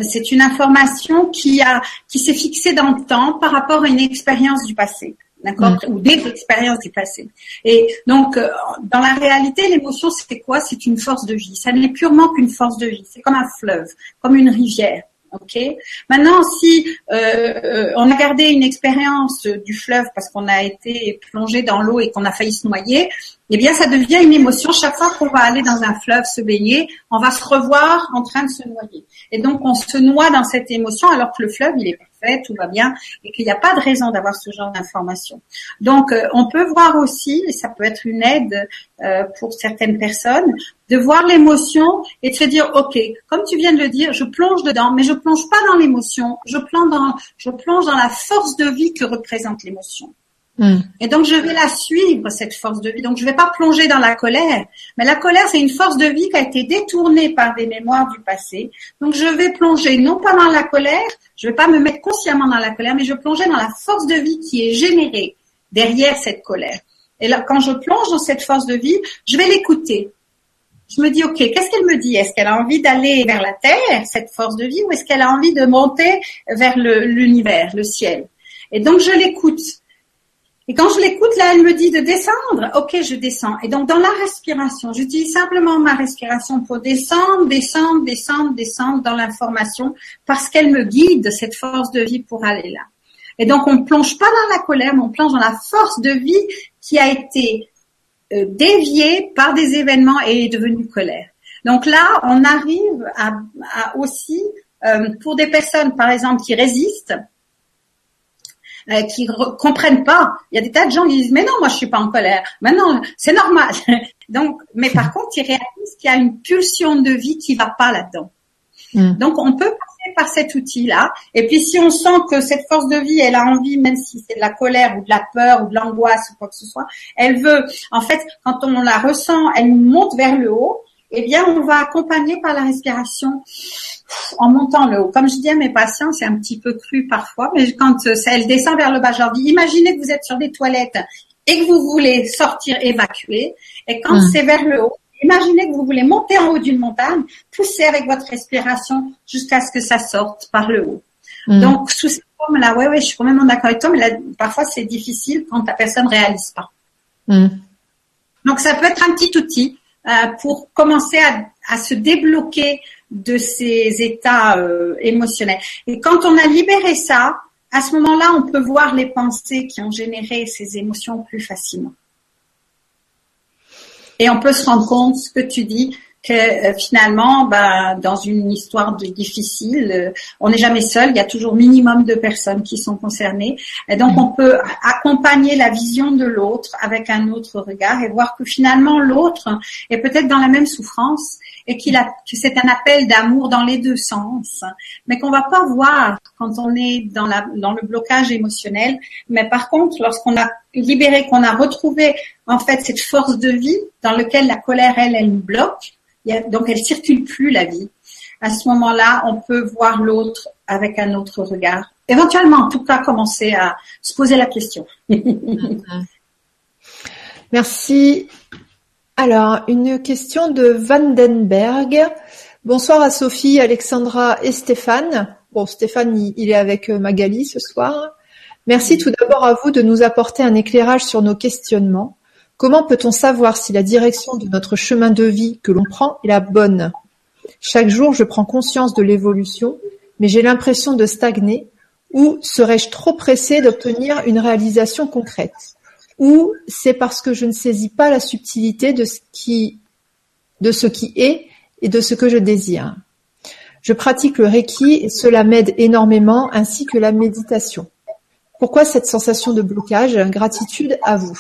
c'est une information qui a qui s'est fixée dans le temps par rapport à une expérience du passé d'accord, mm. ou des expériences du passé. Et donc, euh, dans la réalité, l'émotion, c'est quoi? C'est une force de vie. Ça n'est purement qu'une force de vie. C'est comme un fleuve, comme une rivière. Ok? Maintenant, si euh, euh, on a gardé une expérience du fleuve parce qu'on a été plongé dans l'eau et qu'on a failli se noyer, eh bien, ça devient une émotion. Chaque fois qu'on va aller dans un fleuve se baigner, on va se revoir en train de se noyer. Et donc, on se noie dans cette émotion alors que le fleuve, il est parfait, tout va bien, et qu'il n'y a pas de raison d'avoir ce genre d'information. Donc, euh, on peut voir aussi, et ça peut être une aide euh, pour certaines personnes, de voir l'émotion et de se dire, ok, comme tu viens de le dire, je plonge dedans, mais je plonge pas dans l'émotion, je plonge dans, je plonge dans la force de vie que représente l'émotion. Hmm. Et donc je vais la suivre cette force de vie. Donc je vais pas plonger dans la colère, mais la colère c'est une force de vie qui a été détournée par des mémoires du passé. Donc je vais plonger non pas dans la colère, je vais pas me mettre consciemment dans la colère, mais je vais plonger dans la force de vie qui est générée derrière cette colère. Et là quand je plonge dans cette force de vie, je vais l'écouter. Je me dis ok, qu'est-ce qu'elle me dit? Est-ce qu'elle a envie d'aller vers la terre, cette force de vie, ou est-ce qu'elle a envie de monter vers l'univers, le ciel? Et donc je l'écoute. Et quand je l'écoute, là, elle me dit de descendre. Ok, je descends. Et donc, dans la respiration, j'utilise simplement ma respiration pour descendre, descendre, descendre, descendre dans l'information parce qu'elle me guide cette force de vie pour aller là. Et donc, on ne plonge pas dans la colère, mais on plonge dans la force de vie qui a été euh, déviée par des événements et est devenue colère. Donc là, on arrive à, aussi, euh, pour des personnes, par exemple, qui résistent, euh, qui comprennent pas. Il y a des tas de gens qui disent mais non, moi je suis pas en colère. Mais non, c'est normal. Donc, mais par contre, ils réalisent qu'il y a une pulsion de vie qui va pas là-dedans. Hmm. Donc, on peut passer par cet outil-là. Et puis, si on sent que cette force de vie, elle a envie, même si c'est de la colère ou de la peur ou de l'angoisse ou quoi que ce soit, elle veut, en fait, quand on la ressent, elle monte vers le haut. Eh bien, on va accompagner par la respiration en montant le haut. Comme je dis à mes patients, c'est un petit peu cru parfois, mais quand euh, elle descend vers le bas, je leur dis, imaginez que vous êtes sur des toilettes et que vous voulez sortir, évacuer, et quand hum. c'est vers le haut, imaginez que vous voulez monter en haut d'une montagne, poussez avec votre respiration jusqu'à ce que ça sorte par le haut. Hum. Donc, sous cette forme-là, ouais, ouais, je suis complètement d'accord avec toi, mais là, parfois c'est difficile quand la personne réalise pas. Hum. Donc, ça peut être un petit outil pour commencer à, à se débloquer de ces états euh, émotionnels. Et quand on a libéré ça, à ce moment-là, on peut voir les pensées qui ont généré ces émotions plus facilement. Et on peut se rendre compte, ce que tu dis, que euh, finalement, bah, dans une histoire de difficile, euh, on n'est jamais seul. Il y a toujours minimum de personnes qui sont concernées. Et donc, on peut accompagner la vision de l'autre avec un autre regard et voir que finalement, l'autre est peut-être dans la même souffrance et qu'il a, que c'est un appel d'amour dans les deux sens, mais qu'on va pas voir quand on est dans, la, dans le blocage émotionnel. Mais par contre, lorsqu'on a libéré, qu'on a retrouvé en fait cette force de vie dans laquelle la colère, elle, elle nous bloque, donc elle circule plus la vie. À ce moment-là, on peut voir l'autre avec un autre regard. Éventuellement, en tout cas, commencer à se poser la question. Merci alors, une question de Vandenberg. Bonsoir à Sophie, Alexandra et Stéphane. Bon, Stéphane, il est avec euh, Magali ce soir. Merci tout d'abord à vous de nous apporter un éclairage sur nos questionnements. Comment peut-on savoir si la direction de notre chemin de vie que l'on prend est la bonne? Chaque jour, je prends conscience de l'évolution, mais j'ai l'impression de stagner ou serais-je trop pressée d'obtenir une réalisation concrète? Ou c'est parce que je ne saisis pas la subtilité de ce qui, de ce qui est et de ce que je désire? Je pratique le Reiki et cela m'aide énormément ainsi que la méditation. Pourquoi cette sensation de blocage? Gratitude à vous.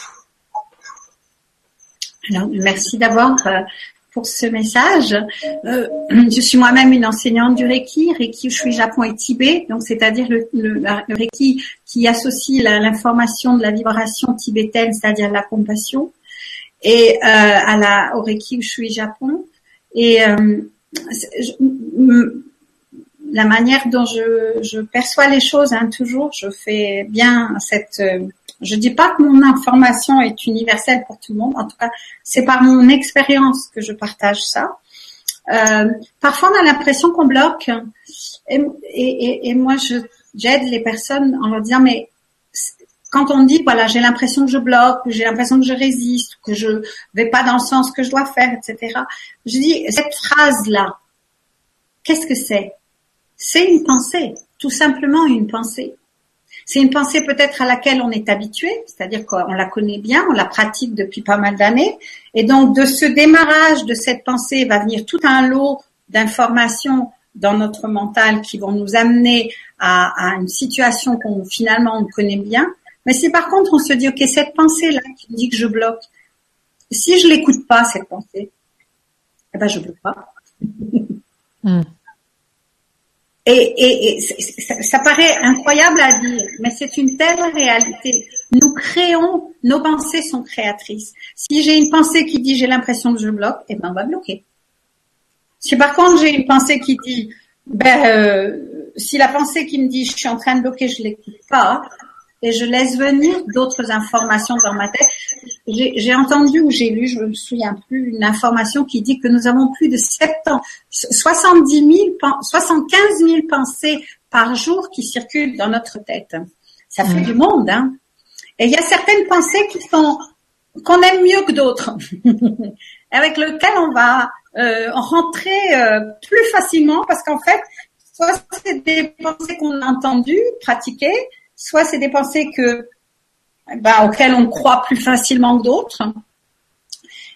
Alors, merci d'abord euh, pour ce message. Euh, je suis moi-même une enseignante du Reiki, Reiki Ushui Japon et Tibet, donc c'est-à-dire le, Reiki qui associe l'information de la vibration tibétaine, c'est-à-dire la compassion, et euh, à la au Reiki Ushui Japon. Et euh, la manière dont je, je perçois les choses, hein, toujours, je fais bien cette je dis pas que mon information est universelle pour tout le monde. En tout cas, c'est par mon expérience que je partage ça. Euh, parfois, on a l'impression qu'on bloque. Et, et, et moi, j'aide les personnes en leur disant, mais quand on dit, voilà, j'ai l'impression que je bloque, j'ai l'impression que je résiste, que je vais pas dans le sens que je dois faire, etc. Je dis, cette phrase-là, qu'est-ce que c'est? C'est une pensée, tout simplement une pensée. C'est une pensée peut-être à laquelle on est habitué, c'est-à-dire qu'on la connaît bien, on la pratique depuis pas mal d'années. Et donc, de ce démarrage de cette pensée va venir tout un lot d'informations dans notre mental qui vont nous amener à, une situation qu'on finalement on connaît bien. Mais si par contre on se dit ok cette pensée là qui me dit que je bloque, si je l'écoute pas cette pensée, eh ben je bloque pas. Hmm. Et, et, ça, paraît incroyable à dire, mais c'est une telle réalité. Nous créons, nos pensées sont créatrices. Si j'ai une pensée qui dit j'ai l'impression que je bloque, eh ben on va bloquer. Si par contre j'ai une pensée qui dit ben euh, si la pensée qui me dit je suis en train de bloquer, je l'écoute pas et je laisse venir d'autres informations dans ma tête. J'ai entendu ou j'ai lu, je me souviens plus, une information qui dit que nous avons plus de 70, 70 000, 75 000 pensées par jour qui circulent dans notre tête. Ça fait du monde, hein. Et il y a certaines pensées qui sont qu'on aime mieux que d'autres, avec lesquelles on va euh, rentrer euh, plus facilement parce qu'en fait, soit c'est des pensées qu'on a entendues, pratiquées, soit c'est des pensées que, bah, auxquelles on croit plus facilement que d'autres.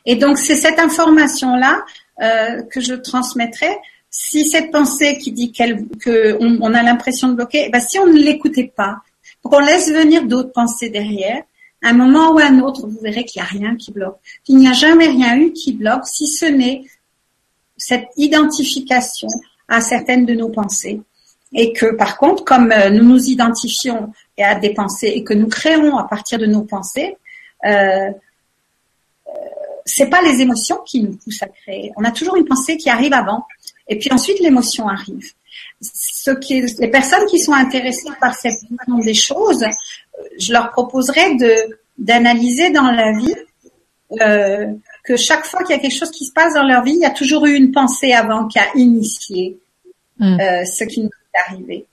Et donc c'est cette information là euh, que je transmettrai. Si cette pensée qui dit que on, a l'impression de bloquer, bah, si on ne l'écoutait pas, qu'on laisse venir d'autres pensées derrière, un moment ou un autre, vous verrez qu'il n'y a rien qui bloque. Il n'y a jamais rien eu qui bloque, si ce n'est cette identification à certaines de nos pensées. Et que par contre, comme euh, nous nous identifions à des pensées et que nous créons à partir de nos pensées, euh, euh, c'est pas les émotions qui nous poussent à créer. On a toujours une pensée qui arrive avant, et puis ensuite l'émotion arrive. Ce qui, les personnes qui sont intéressées par cette vision des choses, je leur proposerais de d'analyser dans la vie euh, que chaque fois qu'il y a quelque chose qui se passe dans leur vie, il y a toujours eu une pensée avant qui a initié mm. euh, ce qui nous est arrivé.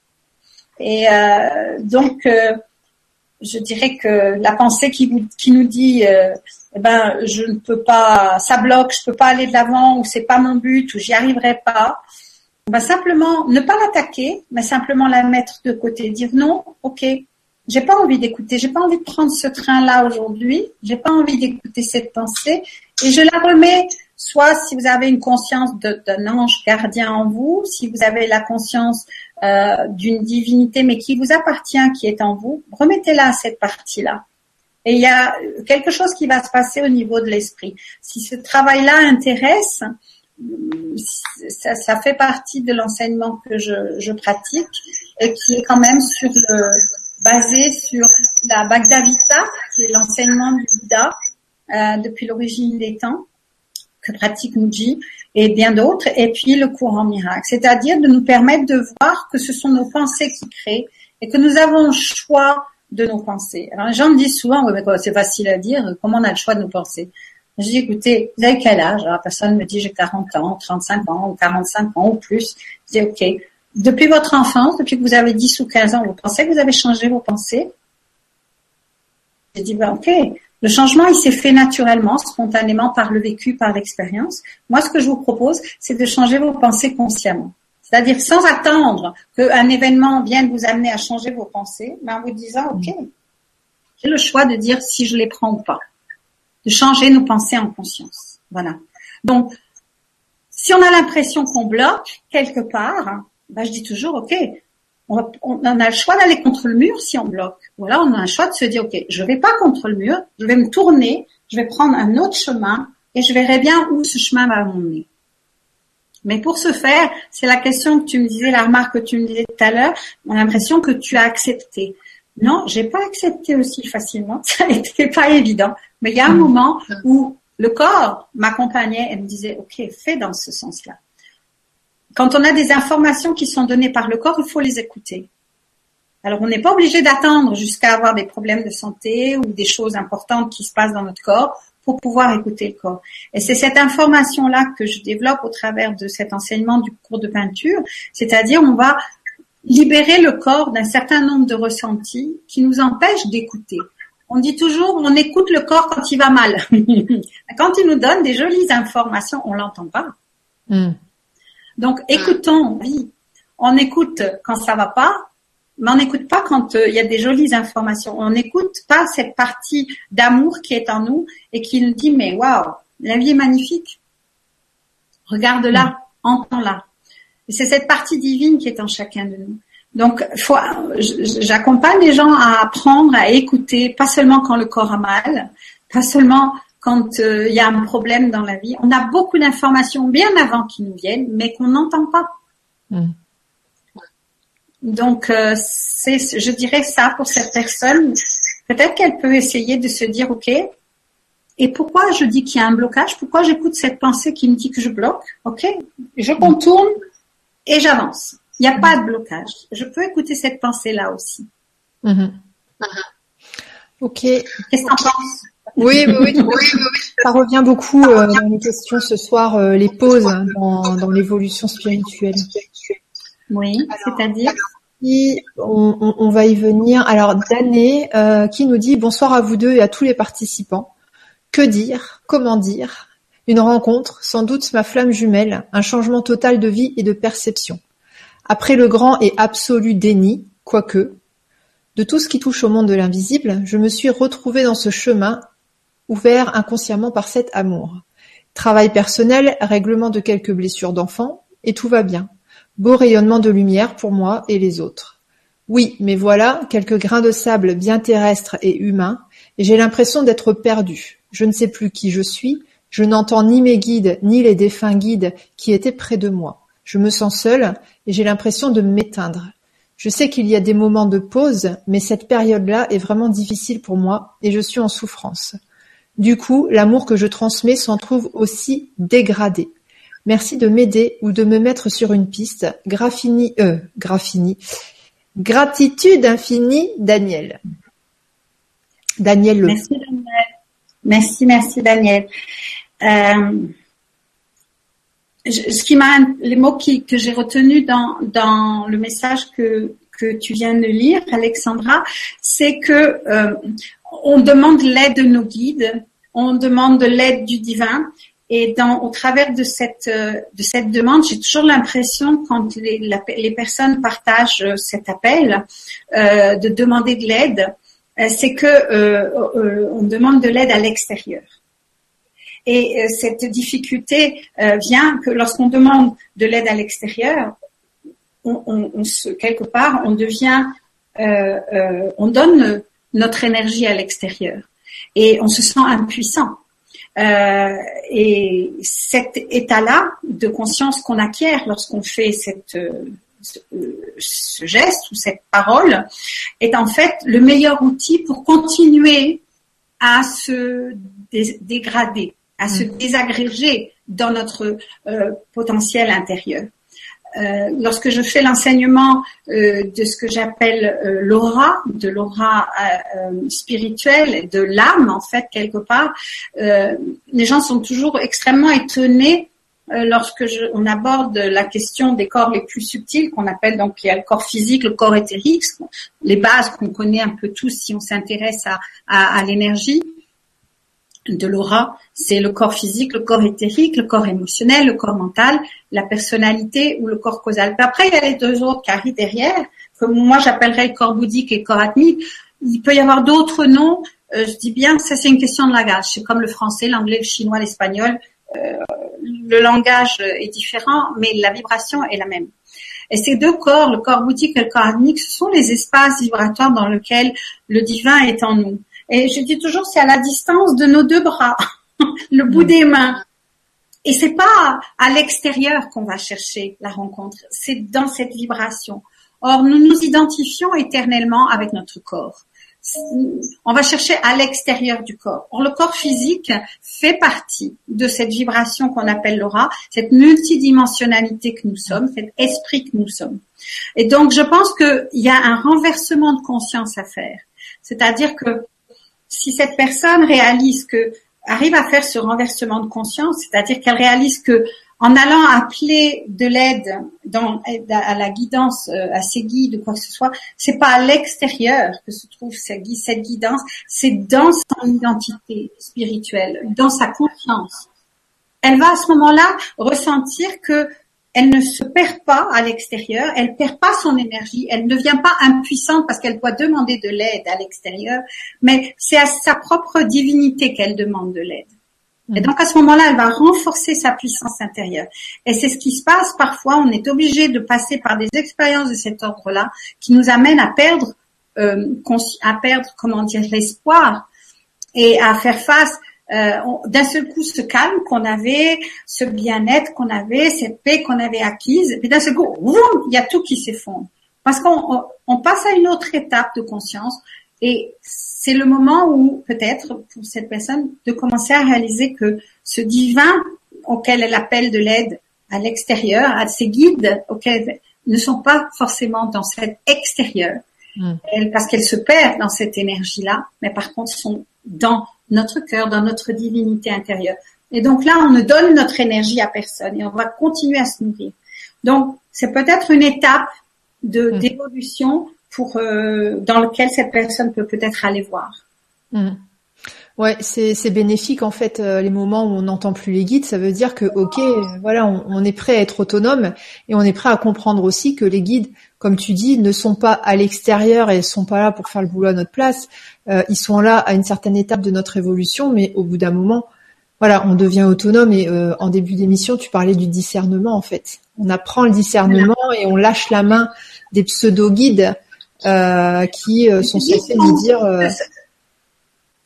Et euh, donc, euh, je dirais que la pensée qui, qui nous dit, euh, eh ben, je ne peux pas, ça bloque, je peux pas aller de l'avant, ou c'est pas mon but, ou j'y arriverai pas. Ben simplement ne pas l'attaquer, mais simplement la mettre de côté, dire non, ok, j'ai pas envie d'écouter, j'ai pas envie de prendre ce train-là aujourd'hui, j'ai pas envie d'écouter cette pensée, et je la remets soit si vous avez une conscience d'un ange gardien en vous, si vous avez la conscience euh, d'une divinité, mais qui vous appartient, qui est en vous, remettez-la à cette partie-là. Et il y a quelque chose qui va se passer au niveau de l'esprit. Si ce travail-là intéresse, ça, ça, fait partie de l'enseignement que je, je, pratique et qui est quand même sur le, basé sur la Bhagavad Gita, qui est l'enseignement du Bouddha euh, depuis l'origine des temps, que pratique Muji et bien d'autres, et puis le courant miracle, c'est-à-dire de nous permettre de voir que ce sont nos pensées qui créent et que nous avons le choix de nos pensées. Alors les gens me disent souvent, mais c'est facile à dire, comment on a le choix de nos pensées? Je dis, écoutez, vous avez quel âge? Alors, La personne me dit, j'ai 40 ans, 35 ans, ou 45 ans ou plus. Je dis, ok, depuis votre enfance, depuis que vous avez 10 ou 15 ans, vous pensez que vous avez changé vos pensées? J'ai dit, ben, ok, le changement, il s'est fait naturellement, spontanément, par le vécu, par l'expérience. Moi, ce que je vous propose, c'est de changer vos pensées consciemment. C'est-à-dire sans attendre qu'un événement vienne vous amener à changer vos pensées, mais en vous disant, OK, j'ai le choix de dire si je les prends ou pas. De changer nos pensées en conscience. Voilà. Donc, si on a l'impression qu'on bloque quelque part, bah, je dis toujours, ok, on, on, a le choix d'aller contre le mur si on bloque. Voilà, on a un choix de se dire, ok, je vais pas contre le mur, je vais me tourner, je vais prendre un autre chemin et je verrai bien où ce chemin va m'emmener. Mais pour ce faire, c'est la question que tu me disais, la remarque que tu me disais tout à l'heure, on a l'impression que tu as accepté. Non, j'ai pas accepté aussi facilement. Ça n'était pas évident. Mais il y a un mmh. moment où le corps m'accompagnait et me disait, OK, fais dans ce sens-là quand on a des informations qui sont données par le corps, il faut les écouter. Alors, on n'est pas obligé d'attendre jusqu'à avoir des problèmes de santé ou des choses importantes qui se passent dans notre corps pour pouvoir écouter le corps. Et c'est cette information-là que je développe au travers de cet enseignement du cours de peinture, c'est-à-dire on va libérer le corps d'un certain nombre de ressentis qui nous empêchent d'écouter. On dit toujours, on écoute le corps quand il va mal. quand il nous donne des jolies informations, on l'entend pas. Hmm. Donc, écoutons, oui, on écoute quand ça va pas, mais on n'écoute pas quand euh, il y a des jolies informations. On n'écoute pas cette partie d'amour qui est en nous et qui nous dit, mais waouh, la vie est magnifique. Regarde-la, mm. entends-la. Et c'est cette partie divine qui est en chacun de nous. Donc, j'accompagne les gens à apprendre à écouter, pas seulement quand le corps a mal, pas seulement quand euh, il y a un problème dans la vie. On a beaucoup d'informations bien avant qu'ils nous viennent, mais qu'on n'entend pas. Mm. Donc, euh, c'est, je dirais ça pour cette personne, peut-être qu'elle peut essayer de se dire, OK, et pourquoi je dis qu'il y a un blocage? Pourquoi j'écoute cette pensée qui me dit que je bloque? Ok, je contourne et j'avance. Il n'y a pas de blocage. Je peux écouter cette pensée-là aussi. Mhm. Ok. Qu'est-ce que tu en penses? oui, oui, oui, Ça revient beaucoup euh, dans les questions ce soir, euh, les pauses dans, dans l'évolution spirituelle. Oui, c'est-à-dire on, on, va y venir. Alors, Dané euh, qui nous dit bonsoir à vous deux et à tous les participants. Que dire Comment dire? Une rencontre, sans doute ma flamme jumelle, un changement total de vie et de perception. Après le grand et absolu déni, quoique, de tout ce qui touche au monde de l'invisible, je me suis retrouvée dans ce chemin ouvert inconsciemment par cet amour. Travail personnel, règlement de quelques blessures d'enfant, et tout va bien. Beau rayonnement de lumière pour moi et les autres. Oui, mais voilà, quelques grains de sable bien terrestres et humains, et j'ai l'impression d'être perdu. Je ne sais plus qui je suis, je n'entends ni mes guides ni les défunts guides qui étaient près de moi. Je me sens seule et j'ai l'impression de m'éteindre. Je sais qu'il y a des moments de pause, mais cette période-là est vraiment difficile pour moi et je suis en souffrance. Du coup, l'amour que je transmets s'en trouve aussi dégradé. Merci de m'aider ou de me mettre sur une piste. Graffini, euh, Graffini. Gratitude infinie, Daniel. Daniel Le. Merci, merci Daniel. Euh, les mots que j'ai retenus dans, le message que, que tu viens de lire, Alexandra, c'est que euh, on demande l'aide de nos guides, on demande de l'aide du divin, et au travers de cette euh, de cette demande, j'ai toujours l'impression quand les, personnes partagent cet appel euh, de demander de l'aide, euh, c'est que euh, euh, demande de l'aide à l'extérieur. Et cette difficulté vient que lorsqu'on demande de l'aide à l'extérieur, quelque part, on devient, on donne notre énergie à l'extérieur et on se sent impuissant. Euh, et cet état-là de conscience qu'on acquiert lorsqu'on fait cette, ce geste ou cette parole est en fait le meilleur outil pour continuer à se dégrader, à se mm. désagréger dans notre euh, potentiel intérieur. Euh, lorsque je fais l'enseignement euh, de ce que j'appelle euh, l'aura, de l'aura spirituelle, de l'âme en fait quelque part, les gens sont toujours extrêmement étonnés lorsque je, on aborde la question des corps les plus subtils, qu'on appelle donc il y a le corps physique, le corps éthérique, les bases qu'on connaît un peu tous si on s'intéresse à l'énergie de l'aura, c'est le corps physique, le corps éthérique, le corps émotionnel, le corps mental, la personnalité ou le corps causal. Puis après, il y a les deux autres arrivent derrière, que moi j'appellerais le corps bouddhique et le corps atmique. Il peut y avoir d'autres noms. Euh, je dis bien, ça c'est une question de langage. C'est comme le français, l'anglais, le chinois, l'espagnol. Euh, le langage est différent, mais la vibration est la même. Et ces deux corps, le corps bouddhique et le corps admique, ce sont les espaces vibratoires dans lesquels le divin est en nous. Et je dis toujours, c'est à la distance de nos deux bras, le bout des mains. Et c'est pas à l'extérieur qu'on va chercher la rencontre, c'est dans cette vibration. Or, nous nous identifions éternellement avec notre corps on va chercher à l'extérieur du corps. Or, le corps physique fait partie de cette vibration qu'on appelle l'aura, cette multidimensionnalité que nous sommes, cet esprit que nous sommes. Et donc, je pense qu'il y a un renversement de conscience à faire. C'est-à-dire que si cette personne réalise que, arrive à faire ce renversement de conscience, c'est-à-dire qu'elle réalise que en allant appeler de l'aide dans, à la guidance, euh, à ses guides ou quoi que ce soit, c'est pas à l'extérieur que se trouve cette, cette guidance, c'est dans son identité spirituelle, dans sa conscience. Elle va à ce moment-là ressentir que elle ne se perd pas à l'extérieur, elle perd pas son énergie, elle ne devient pas impuissante parce qu'elle doit demander de l'aide à l'extérieur, mais c'est à sa propre divinité qu'elle demande de l'aide. Et donc à ce moment-là, elle va renforcer sa puissance intérieure. Et c'est ce qui se passe parfois. On est obligé de passer par des expériences de cet ordre-là qui nous amènent à perdre, euh, à perdre, comment dire, l'espoir et à faire face d'un seul coup ce calme qu'on avait, ce bien-être qu'on avait, cette paix qu'on avait acquise. Et d'un seul coup, il y a tout qui s'effondre parce qu'on on passe à une autre étape de conscience Et c'est le moment où peut-être pour cette personne de commencer à réaliser que ce divin auquel elle appelle de l'aide à l'extérieur, à ses guides auxquels ne sont pas forcément dans cet extérieur, hmm. parce qu'elles se perdent dans cette énergie-là, mais par contre sont dans notre cœur, dans notre divinité intérieure. Et donc là, on ne donne notre énergie à personne et on va continuer à se nourrir. Donc, c'est peut-être une étape de hmm. d'évolution pour euh, dans lequel cette personne peut peut-être aller voir. Hmm. Ouais, c'est bénéfique en fait euh, les moments où on n'entend plus les guides. Ça veut dire que ok, voilà, on, est prêt à être autonome et on est prêt à comprendre aussi que les guides, comme tu dis, ne sont pas à l'extérieur et sont pas là pour faire le boulot à notre place. Euh, ils sont là à une certaine étape de notre évolution, mais au bout d'un moment, voilà, on devient autonome. Et euh, en début d'émission, tu parlais du discernement en fait. On apprend le discernement et on lâche la main des pseudo guides qui sont censés nous dire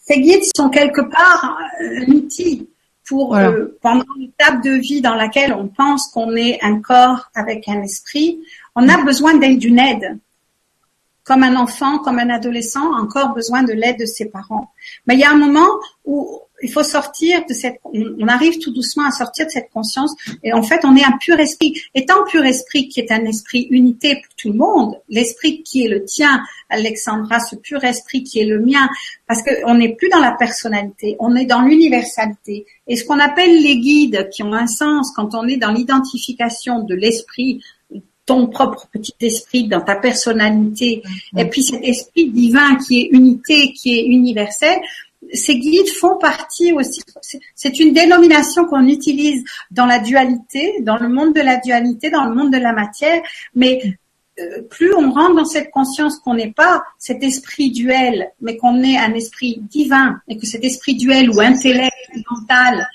ces guides sont quelque part un outil pour euh, pendant l'étape de vie dans laquelle on pense qu'on est un corps avec un esprit, on a besoin d'une aide. Comme un enfant, comme un adolescent, encore besoin de l'aide de ses parents. Mais il y a un moment où il faut sortir de cette, on arrive tout doucement à sortir de cette conscience et en fait on est un pur esprit. Étant pur esprit qui est un esprit unité pour tout le monde, l'esprit qui est le tien, Alexandra, ce pur esprit qui est le mien, parce qu'on n'est plus dans la personnalité, on est dans l'universalité. Et ce qu'on appelle les guides qui ont un sens quand on est dans l'identification de l'esprit, ton propre petit esprit dans ta personnalité, et puis cet esprit divin qui est unité, qui est universel, ces guides font partie aussi, c'est une dénomination qu'on utilise dans la dualité, dans le monde de la dualité, dans le monde de la matière, mais euh, plus on rentre dans cette conscience qu'on n'est pas cet esprit duel, mais qu'on est un esprit divin, et que cet esprit duel ou intellect mental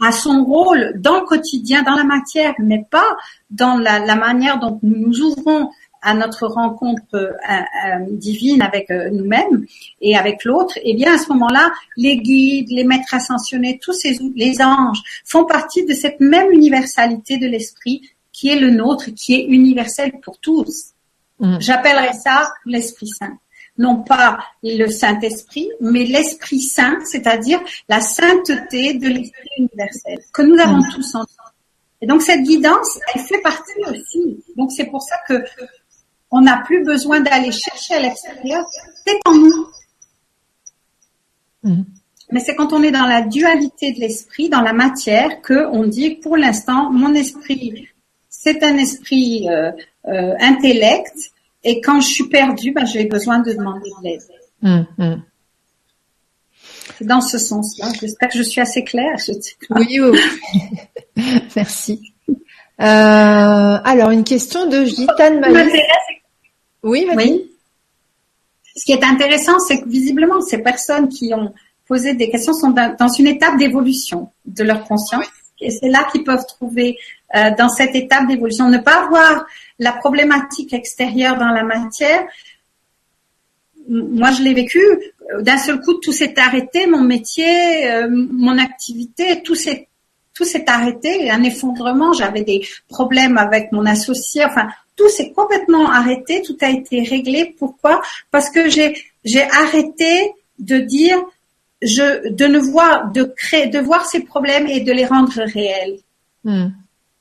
a son rôle dans le quotidien, dans la matière, mais pas dans la, la manière dont nous nous ouvrons à notre rencontre euh, euh, divine avec euh, nous-mêmes et avec l'autre, et eh bien à ce moment-là, les guides, les maîtres ascensionnés, tous ces les anges font partie de cette même universalité de l'esprit qui est le nôtre, qui est universel pour tous. Mm. J'appellerais ça l'Esprit Saint. Non pas le Saint-Esprit, mais l'Esprit Saint, c'est-à-dire la sainteté de l'Esprit universel que nous avons mm. tous en Et donc cette guidance, elle fait partie aussi. Donc c'est pour ça que on n'a plus besoin d'aller chercher à l'extérieur, c'est en nous. Mhm. Mais c'est quand on est dans la dualité de l'esprit, dans la matière, que on dit pour l'instant, mon esprit, c'est un esprit euh, euh, intellect, et quand je suis perdu, ben, j'ai besoin de demander de l'aide. Mhm. C'est dans ce sens-là. J'espère que je suis assez claire. Oui, oui, Merci. Euh, alors, une question de Gitane Maïs. Oui, oui. Ce qui est intéressant, c'est que visiblement, ces personnes qui ont posé des questions sont dans une étape d'évolution de leur conscience. Et c'est là qu'ils peuvent trouver, euh, dans cette étape d'évolution, ne pas voir la problématique extérieure dans la matière. Moi, je l'ai vécu. D'un seul coup, tout s'est arrêté, mon métier, euh, mon activité, tout s'est tout s'est arrêté, un effondrement. J'avais des problèmes avec mon associé. Enfin, tout s'est complètement arrêté, tout a été réglé. Pourquoi? Parce que j'ai j'ai arrêté de dire je de ne voir de créer de voir ces problèmes et de les rendre réels. Hmm.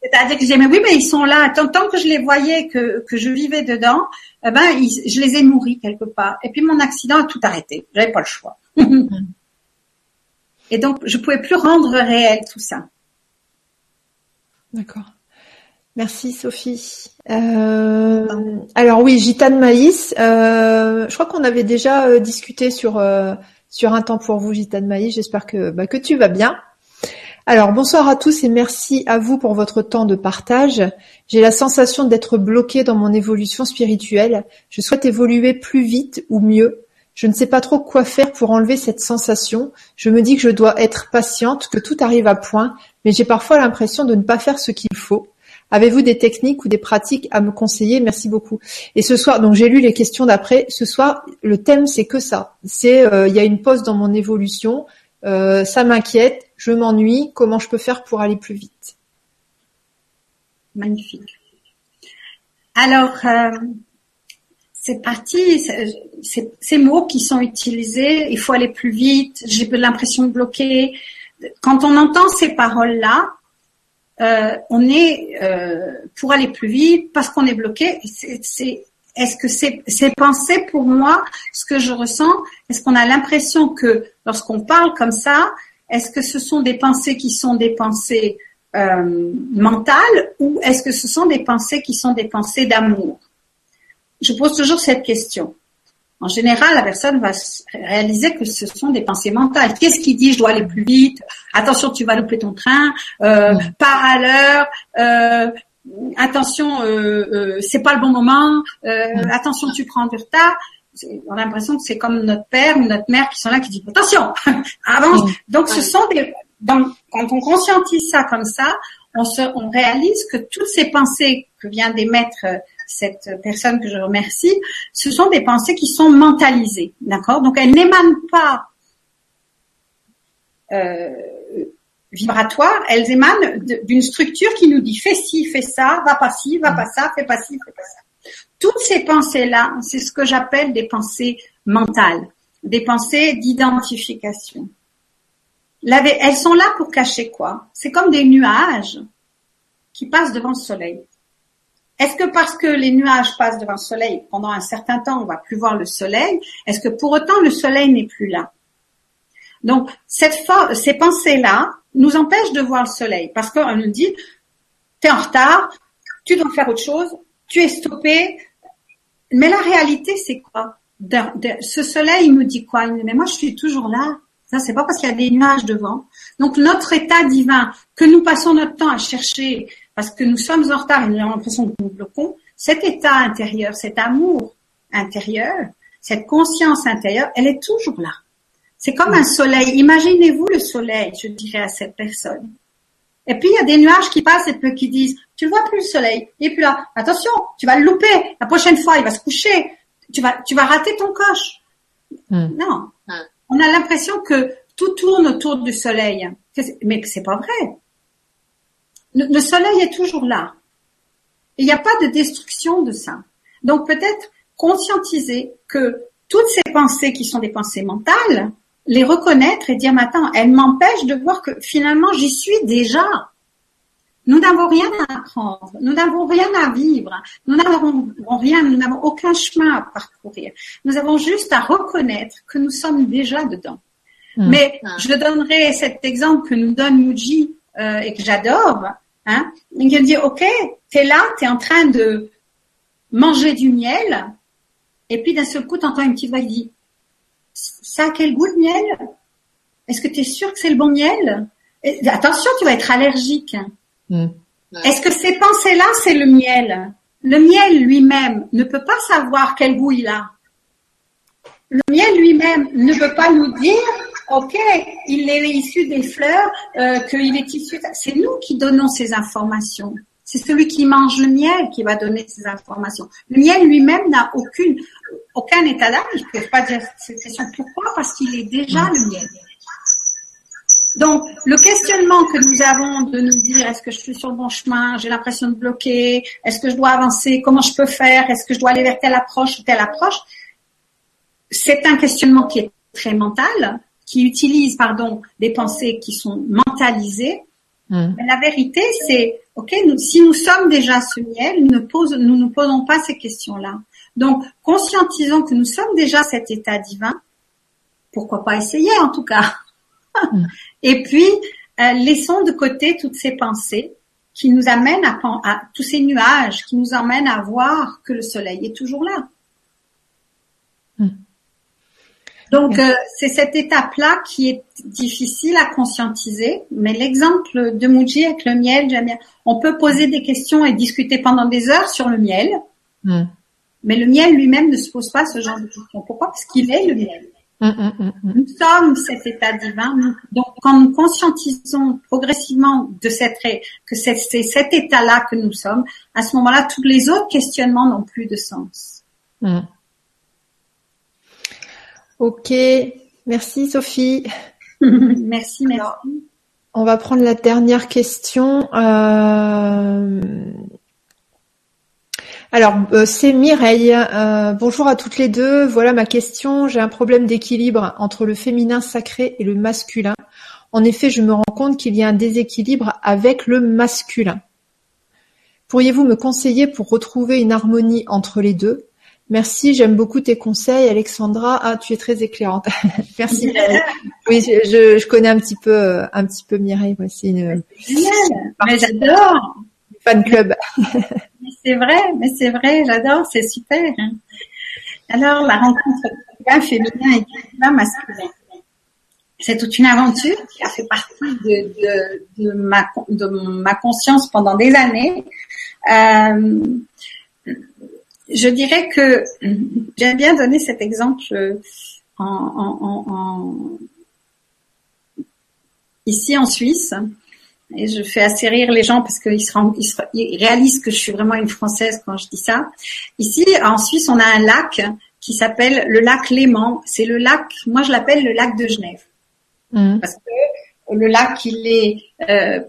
C'est-à-dire que j'ai mais oui mais ils sont là tant, tant que je les voyais que que je vivais dedans, eh ben je les ai nourris quelque part. Et puis mon accident a tout arrêté. J'avais pas le choix. Hmm. et donc je pouvais plus rendre réel tout ça. D'accord. Merci Sophie. Euh, alors oui, Gitane Maïs. Euh, je crois qu'on avait déjà euh, discuté sur sur un temps pour vous, Gitane Maïs. J'espère que bah, que tu vas bien. Alors bonsoir à tous et merci à vous pour votre temps de partage. J'ai la sensation d'être bloquée dans mon évolution spirituelle. Je souhaite évoluer plus vite ou mieux. Je ne sais pas trop quoi faire pour enlever cette sensation. Je me dis que je dois être patiente, que tout arrive à point, mais j'ai parfois l'impression de ne pas faire ce qu'il faut. Avez-vous des techniques ou des pratiques à me conseiller? Merci beaucoup. Et ce soir, donc j'ai lu les questions d'après. Ce soir, le thème c'est que ça. C'est euh, il y a une pause dans mon évolution. Euh, ça m'inquiète. Je m'ennuie. Comment je peux faire pour aller plus vite? Magnifique. Alors, euh, c'est parti, ces mots qui sont utilisés, il faut aller plus vite, j'ai l'impression de bloquer. Quand on entend ces paroles-là, euh, on est euh, pour aller plus vite parce qu'on est bloqué. Est-ce que c'est, c'est pensé pour moi ce que je ressens? Est-ce qu'on a l'impression que lorsqu'on parle comme ça, est-ce que ce sont des pensées qui sont des pensées euh, mentales ou est-ce que ce sont des pensées qui sont des pensées d'amour? Je pose toujours cette question. En général, la personne va réaliser que ce sont des pensées mentales. Qu'est-ce qu'il dit? Je dois aller plus vite. Attention, tu vas louper ton train. Euh, Par à l'heure. Euh, attention, euh, euh, c'est pas le bon moment. Euh, attention, tu prends du retard. On a l'impression que c'est comme notre père ou notre mère qui sont là qui disent attention, avance. Donc, ce sont des. quand on conscientise ça comme ça, on, se, on réalise que toutes ces pensées que vient d'émettre cette personne que je remercie, ce sont des pensées qui sont mentalisées, d'accord? Donc elles n'émanent pas euh, vibratoires, elles émanent d'une structure qui nous dit fais ci, fais ça, va pas ci, va pas ça, fais pas ci, fais pas ça. Toutes ces pensées-là, c'est ce que j'appelle des pensées mentales, des pensées d'identification. Elles sont là pour cacher quoi? C'est comme des nuages qui passent devant le soleil. Est-ce que parce que les nuages passent devant le soleil pendant un certain temps, on va plus voir le soleil Est-ce que pour autant le soleil n'est plus là? Donc cette ces pensées-là nous empêchent de voir le soleil parce qu'on nous dit t'es en retard, tu dois faire autre chose, tu es stoppé. Mais la réalité, c'est quoi? Ce soleil, il nous dit quoi? Il nous dit mais moi je suis toujours là. Ça, c'est pas parce qu'il y a des nuages devant. Donc notre état divin que nous passons notre temps à chercher parce que nous sommes en retard et nous avons l'impression que nous bloquons, cet état intérieur, cet amour intérieur, cette conscience intérieure, elle est toujours là. C'est comme un soleil. Imaginez-vous le soleil, je dirais à cette personne. Et puis il y a des nuages qui passent et puis qui disent, tu ne vois plus le soleil, il est plus là. Attention, tu vas le louper. La prochaine fois, il va se coucher. Tu vas, tu vas rater ton coche. Hmm. Non. On a l'impression que tout tourne autour du soleil. Mais c'est pas vrai le, soleil est toujours là. Il n'y a pas de destruction de ça. Donc peut-être conscientiser que toutes ces pensées qui sont des pensées mentales, les reconnaître et dire, attends, elles m'empêchent de voir que finalement j'y suis déjà. Nous n'avons rien à apprendre, nous n'avons rien à vivre, nous n'avons rien, nous n'avons aucun chemin à parcourir. Nous avons juste à reconnaître que nous sommes déjà dedans. Mmh. Mais je donnerai cet exemple que nous donne Muji euh, et que j'adore, hein, il me dit, OK, t'es là, t'es en train de manger du miel, et puis d'un seul coup, t'entends une petite voix qui dit, ça a quel goût le miel? Est-ce que tu es sûr que c'est le bon miel? Attention, tu vas être allergique. Hmm. Est-ce que ces pensées-là, c'est le miel? Le miel lui-même ne peut pas savoir quel goût il a. Le miel lui-même ne peut pas nous dire ok, il est issu des fleurs, euh, qu'il est issu. C'est nous qui donnons ces informations. C'est celui qui mange le miel qui va donner ces informations. Le miel lui-même n'a aucune, aucun état d'âme. Je ne peux pas dire cette question. Pourquoi? Parce qu'il est déjà le miel. Donc, le questionnement que nous avons de nous dire est-ce que je suis sur le bon chemin, j'ai l'impression de bloquer, est-ce que je dois avancer, comment je peux faire, est-ce que je dois aller vers telle approche ou telle approche, c'est un questionnement qui est très mental, qui utilisent pardon des pensées qui sont mentalisées. Hmm. la vérité, c'est ok. si nous sommes déjà ce miel, nous ne pose, nous posons pas ces questions-là. Donc, conscientisons que nous sommes déjà cet état divin. Pourquoi pas essayer en tout cas. Hmm. Et puis, euh, laissons de côté toutes ces pensées qui nous amènent à, à, tous ces nuages, qui nous emmènent à voir que le soleil est toujours là. Hmm. Donc euh, c'est cette étape-là qui est difficile à conscientiser, mais l'exemple de Muji avec le miel, j'aime bien. On peut poser des questions et discuter pendant des heures sur le miel, hmm. mais le miel lui-même ne se pose pas ce genre de questions. Pourquoi? Parce qu'il est le miel. Hmm, hmm, nous sommes cet état divin. Donc, quand nous conscientisons progressivement de cette que c'est cet état-là que nous sommes, à ce moment-là, tous les autres questionnements n'ont plus de sens. Ok, merci Sophie. merci, merci. on va prendre la dernière question. Euh, Alors, euh, c'est Mireille. Euh, bonjour à toutes les deux. Voilà ma question. J'ai un problème d'équilibre entre le féminin sacré et le masculin. En effet, je me rends compte qu'il y a un déséquilibre avec le masculin. Pourriez-vous me conseiller pour retrouver une harmonie entre les deux? Merci, j'aime beaucoup tes conseils, Alexandra. Ah, tu es très éclairante. Merci. oui, je, connais un petit peu, un petit peu Mireille. Voici une. Mais j'adore. Fan club. c'est vrai, mais c'est vrai, j'adore, c'est super. Alors, la rencontre d'un féminin et d'un masculin. C'est toute une aventure qui a fait partie de, de, ma, de ma conscience pendant des années. Euh, je dirais que j'aime bien donner cet exemple en, en, en, ici en Suisse. Et je fais assez rire les gens parce qu'ils se, ils, réalisent que je suis vraiment une Française quand je dis ça. Ici, en Suisse, on a un lac qui s'appelle le lac Léman. C'est le lac, moi je l'appelle le lac de Genève. Mmh. Parce que le lac, il est euh,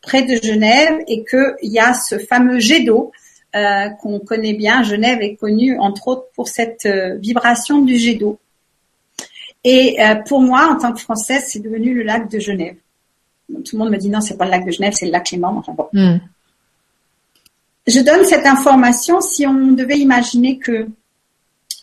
près de Genève et qu'il y a ce fameux jet d'eau euh, qu'on connaît bien. Genève est connue entre autres pour cette euh, vibration du jet d'eau. Et euh, pour moi, en tant que Française, c'est devenu le lac de Genève. tout le monde me dit non, c'est pas le lac de Genève, c'est le lac Clément. Enfin bon. Hmm. Je donne cette information si on devait imaginer que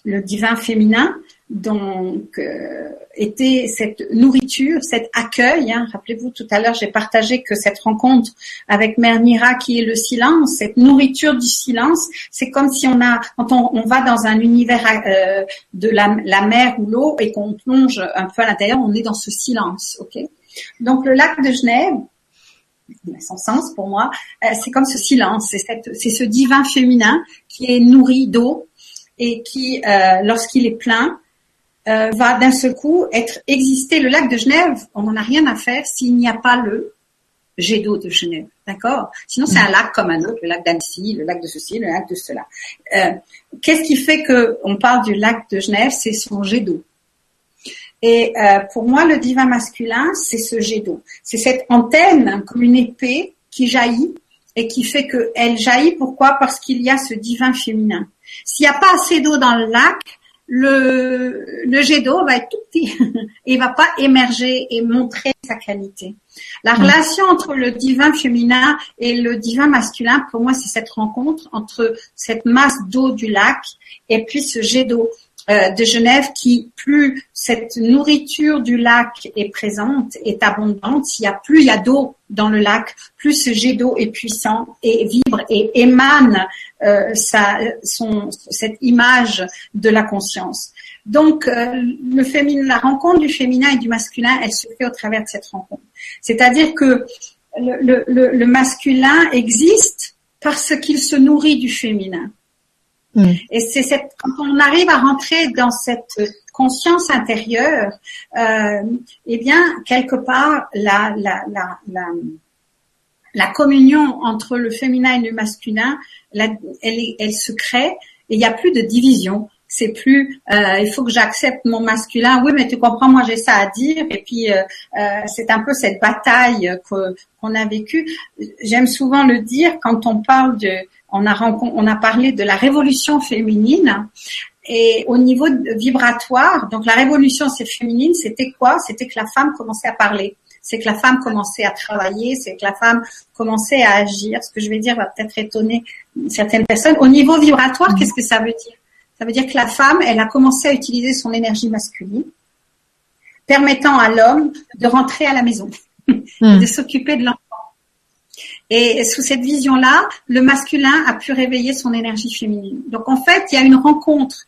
le divin féminin donc euh, était cette nourriture, cet accueil. Hein. Rappelez-vous tout à l'heure, j'ai partagé que cette rencontre avec Mère Mira, qui est le silence, cette nourriture du silence, c'est comme si on a, quand on, va dans un univers euh, de la, mer ou l'eau et qu'on plonge un peu à l'intérieur, on est dans ce silence, ok? Donc le lac de Genève, son sens pour moi, euh, c'est comme ce silence, c'est ce divin féminin qui est nourri d'eau et qui, lorsqu'il est plein, euh, va d'un seul coup être exister. Le lac de Genève, on n'en a rien à faire s'il n'y a pas le jet d'eau de Genève, d'accord? Sinon, c'est un lac comme un autre, le lac d'Annecy, le lac de ceci, le lac de cela. Euh, Qu'est-ce qui fait que on parle du lac de Genève? C'est son jet d'eau. Et euh, pour moi, le divin masculin, c'est ce jet d'eau. C'est cette antenne comme une épée qui jaillit et qui fait qu'elle jaillit. Pourquoi? Parce qu'il y a ce divin féminin. S'il n'y a pas assez d'eau dans le lac, le, le jet d'eau va être tout petit et va pas émerger et montrer sa qualité. La mm. relation entre le divin féminin et le divin masculin, pour moi, c'est cette rencontre entre cette masse d'eau du lac et puis ce jet d'eau. Euh, de Genève qui, plus cette nourriture du lac est présente, est abondante, il y a plus il y a d'eau dans le lac, plus ce jet d'eau est puissant et vibre et émane euh, sa, son, cette image de la conscience. Donc, euh, le féminin, la rencontre du féminin et du masculin, elle se fait au travers de cette rencontre. C'est-à-dire que le, le, le masculin existe parce qu'il se nourrit du féminin. Mm. Et c'est cette, quand on arrive à rentrer dans cette conscience intérieure, euh, eh bien, quelque part, la, la, la, la, communion entre le féminin et le masculin, elle se crée et il n'y a plus de division. C'est plus, euh, il faut que j'accepte mon masculin. Oui, mais tu comprends, moi j'ai ça à dire. Et puis euh, euh c'est un peu cette bataille qu'on a vécue. J'aime souvent le dire quand on parle de, on a, on a parlé de la révolution féminine. Et au niveau vibratoire, donc la révolution c'est féminine, c'était quoi? C'était que la femme commençait à parler, c'est que la femme commençait à travailler, c'est que la femme commençait à agir. Ce que je vais dire va peut-être étonner certaines personnes. Au niveau vibratoire, qu'est-ce que ça veut dire? Ça veut dire que la femme, elle a commencé à utiliser son énergie masculine, permettant à l'homme de rentrer à la maison, mmh. de s'occuper de l'enfant et sous cette vision-là, le masculin a pu réveiller son énergie féminine. Donc en fait, il y a une rencontre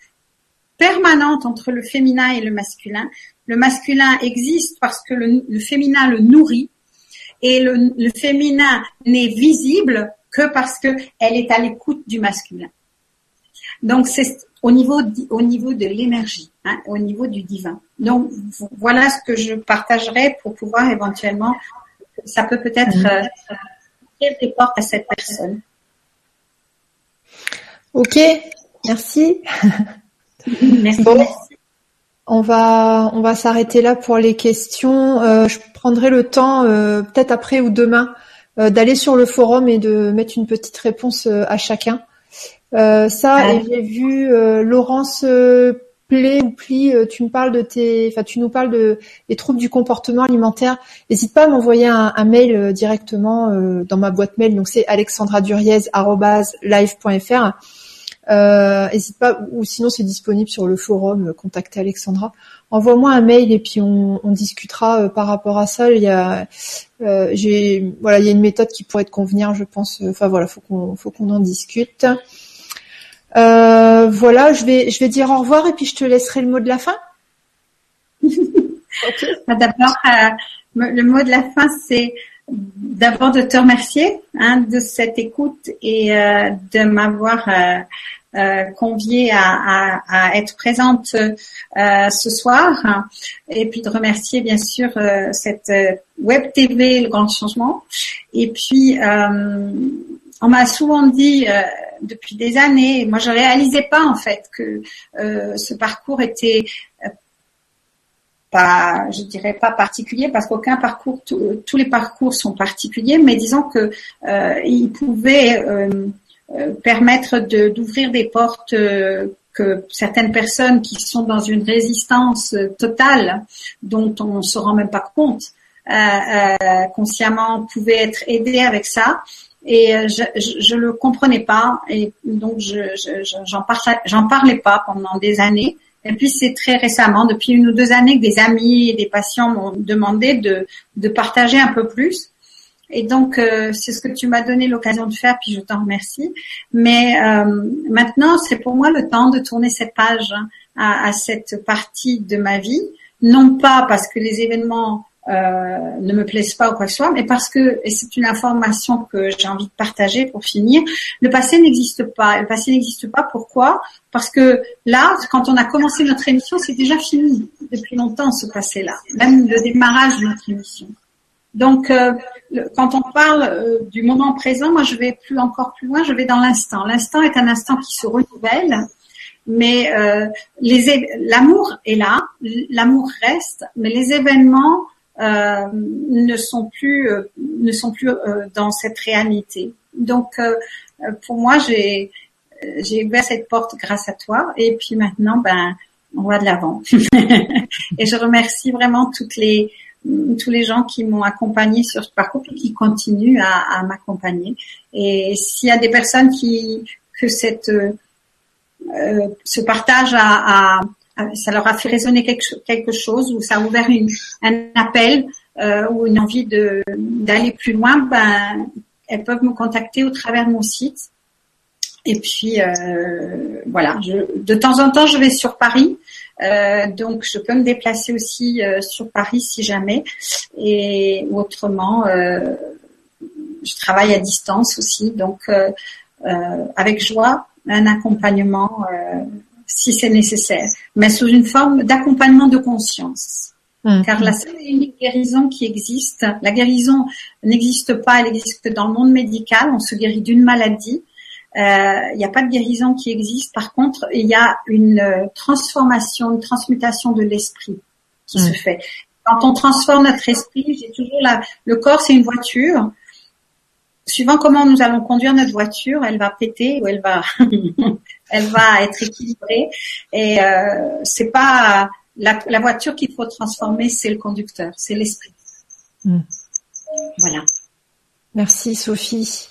permanente entre le féminin et le masculin. Le masculin existe parce que le, féminin le nourrit et le, féminin n'est visible que parce que elle est à l'écoute du masculin. Donc c'est au niveau au niveau de l'énergie, hein, au niveau du divin. Donc voilà ce que je partagerai pour pouvoir éventuellement, ça peut peut-être mmh. euh, des portes à cette personne. Ok, merci. merci. On va on va s'arrêter là pour les questions. Euh, je prendrai le temps, euh, peut-être après ou demain, d'aller sur le forum et de mettre une petite réponse à chacun. Ça, et j'ai vu Laurence Play ou Pli, tu me parles de tes, enfin tu nous parles de des troubles du comportement alimentaire. N'hésite pas à m'envoyer un, mail directement dans ma boîte mail. Donc c'est alexandraduriez@live.fr. Euh, n'hésite pas, ou sinon c'est disponible sur le forum. Contactez Alexandra envoie-moi un mail et puis on, discutera euh, par rapport à ça. Il y a, euh, j'ai, voilà, il y a une méthode qui pourrait te convenir, je pense. Enfin voilà, faut qu'on, faut qu'on en discute. Euh, voilà, je vais, je vais dire au revoir et puis je te laisserai le mot de la fin. Bah, d'abord, le mot de la fin, c'est d'abord de te remercier hein, de cette écoute et de m'avoir euh, à, être présente euh, ce soir. Et puis de remercier bien sûr euh, cette web TV le grand changement. Et puis on m'a souvent dit depuis des années, moi je réalisais pas en fait que ce parcours était pas, je dirais pas particulier parce qu'aucun parcours, tous les parcours sont particuliers, mais disons que euh, il pouvait euh, permettre d'ouvrir des portes euh, que certaines personnes qui sont dans une résistance euh, totale, dont on ne se rend même pas compte, euh, consciemment pouvaient être aidées avec ça. Et je, je, le comprenais pas, et donc je j'en parlais, j'en parlais pas pendant des années. Et puis c'est très récemment, depuis une ou deux années, que des amis et des patients m'ont demandé de, de partager un peu plus. Et donc, euh, c'est ce que tu m'as donné l'occasion de faire, puis je t'en remercie. Mais euh, maintenant, c'est pour moi le temps de tourner cette page hein, à, à, cette partie de ma vie, non pas parce que les événements euh, ne me plaisent pas ou quoi que ce soit, mais parce que, et c'est une information que j'ai envie de partager pour finir, le passé n'existe pas. Le passé n'existe pas. Pourquoi? Parce que là, quand on a commencé notre émission, c'est déjà fini depuis longtemps ce passé-là, même le démarrage de notre émission. Donc, euh, quand on parle euh, du moment présent, moi je vais plus encore plus loin, je vais dans l'instant. L'instant est un instant qui se renouvelle, mais euh, l'amour est là, l'amour reste, mais les événements ne sont plus ne sont plus dans cette réalité. Donc, pour moi, j'ai j'ai ouvert cette porte grâce à toi, et puis maintenant, ben, on va de l'avant. et je remercie vraiment toutes les tous les gens qui m'ont accompagné sur ce parcours et qui continuent à, m'accompagner. Et s'il y a des personnes qui que cette euh, ce partage a, ça leur a fait résonner quelque, quelque chose ou ça a ouvert une, un appel euh, ou une envie de d'aller plus loin, ben elles peuvent me contacter au travers de mon site. Et puis euh, voilà, je, de temps en temps je vais sur Paris euh, donc, je peux me déplacer aussi euh, sur Paris si jamais. Et autrement, euh, je travaille à distance aussi. Donc, avec joie, un accompagnement si c'est nécessaire, mais sous une forme d'accompagnement de conscience. Mmh. Car la seule guérison qui existe, la guérison n'existe pas, elle existe que dans le monde médical. On se guérit d'une maladie, euh, il n'y a pas de guérison qui existe. Par contre, il y a une euh, transformation, une transmutation de l'esprit qui se fait. Quand on transforme notre esprit, j'ai toujours la, le corps, c'est une voiture. Suivant comment nous allons conduire notre voiture, elle va péter ou elle va, elle va être équilibrée. Et euh, c'est pas la, la voiture qu'il faut transformer, c'est le conducteur, c'est l'esprit. Mm. Voilà. Merci Sophie.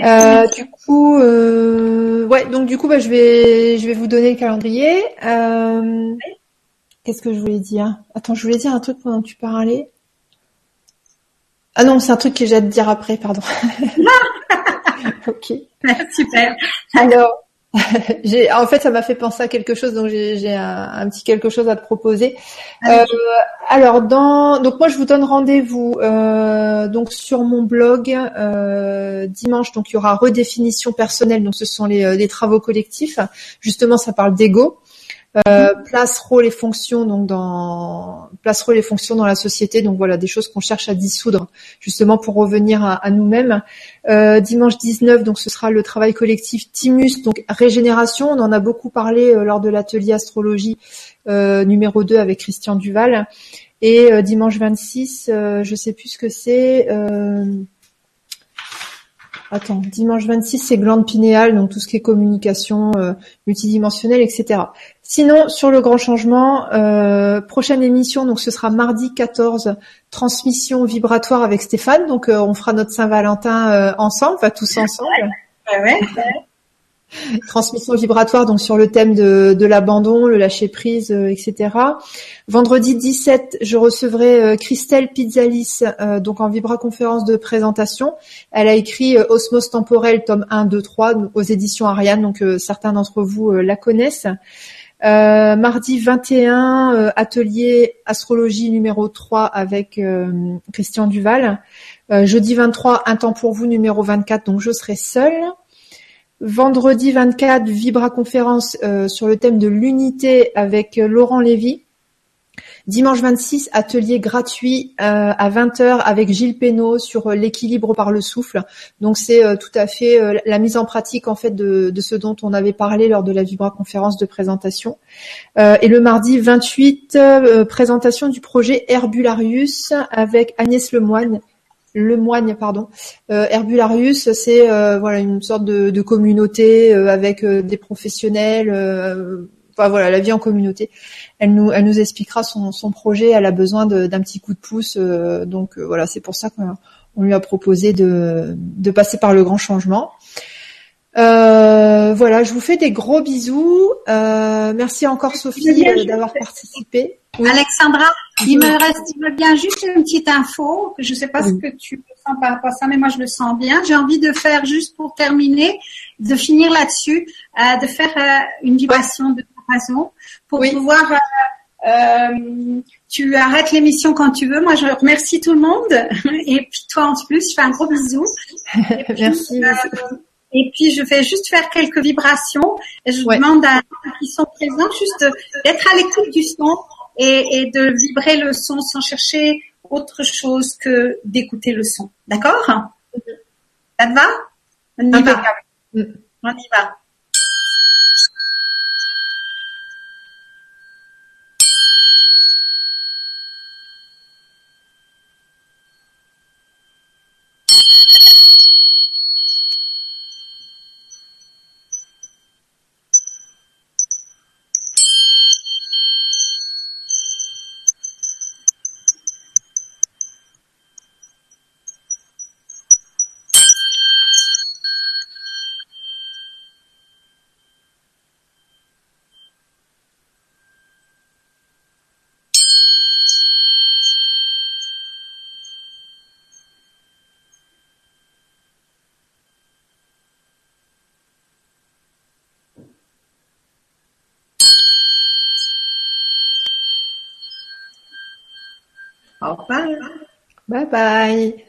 Euh, du coup, euh, ouais, donc du coup, bah, je vais, je vais vous donner le calendrier. Euh, Qu'est-ce que je voulais dire? Attends, je voulais dire un truc pendant que tu parlais. Ah non, c'est un truc que j'ai à te dire après, pardon. ok. Super. Alors, en fait, ça m'a fait penser à quelque chose, donc j'ai un, petit quelque chose à te proposer. Euh, alors, dans, donc moi, je vous donne rendez-vous euh, donc sur mon blog euh, dimanche. Donc, il y aura redéfinition personnelle. Donc, ce sont les, les travaux collectifs. Justement, ça parle d'ego. Euh, place, rôle et fonction donc dans place, rôle et fonction dans la société. Donc voilà des choses qu'on cherche à dissoudre justement pour revenir à, nous-mêmes. Euh, dimanche 19 donc ce sera le travail collectif Timus donc régénération. On en a beaucoup parlé euh, lors de l'atelier astrologie numéro 2 avec Christian Duval. Et dimanche 26 je sais plus ce que c'est attends, dimanche 26, c'est glande pinéale, donc tout ce qui est communication euh, multidimensionnelle, etc. Sinon, sur le grand changement, euh, prochaine émission, donc ce sera mardi 14, transmission vibratoire avec Stéphane. Donc on fera notre Saint-Valentin ensemble, enfin tous ensemble. Ouais, ouais, transmission vibratoire donc sur le thème de, l'abandon, le lâcher prise, euh, etc. Vendredi 17, je recevrai euh, Christelle Pizzalis euh, donc en vibra-conférence de présentation. Elle a écrit Osmos temporel tome 1, 2, 3 aux éditions Ariane, donc certains d'entre vous la connaissent. mardi 21, atelier astrologie numéro 3 avec Christian Duval. jeudi 23, un temps pour vous numéro 24, donc je serai seule. Vendredi 24, Vibra conférence euh, sur le thème de l'unité avec euh, Laurent Lévy. Dimanche 26, atelier gratuit euh, à 20h avec Gilles Pénaud sur l'équilibre par le souffle. Donc c'est tout à fait la mise en pratique en fait de, de, ce dont on avait parlé lors de la Vibra conférence de présentation. et le mardi 28, présentation du projet Herbularius avec Agnès Lemoine le moigne, pardon. Euh, Herbularius, c'est euh, voilà une sorte de, communauté euh, avec des professionnels. enfin voilà, la vie en communauté. Elle nous, elle nous expliquera son, projet. Elle a besoin d'un petit coup de pouce. donc voilà, c'est pour ça qu'on lui a proposé de passer par le grand changement. Voilà, je vous fais des gros bisous. merci encore Sophie d'avoir participé. Alexandra, il me reste, il me bien juste une petite info. Je ne sais pas ce que tu sens par rapport à ça, mais moi je le sens bien. J'ai envie de faire juste pour terminer, de finir là-dessus, euh, de faire euh, une vibration de façon pour pouvoir. Euh, euh, tu arrêtes l'émission quand tu veux. Moi, je remercie tout le monde et puis toi en plus, je fais un gros bisou. Merci. Et puis, je vais juste faire quelques vibrations. Et je demande à ceux qui sont présents juste d'être à l'écoute du son et, de vibrer le son sans chercher autre chose que d'écouter le son. D'accord? Ça te va? On y va. On y va. Au revoir. Bye bye. Bye bye.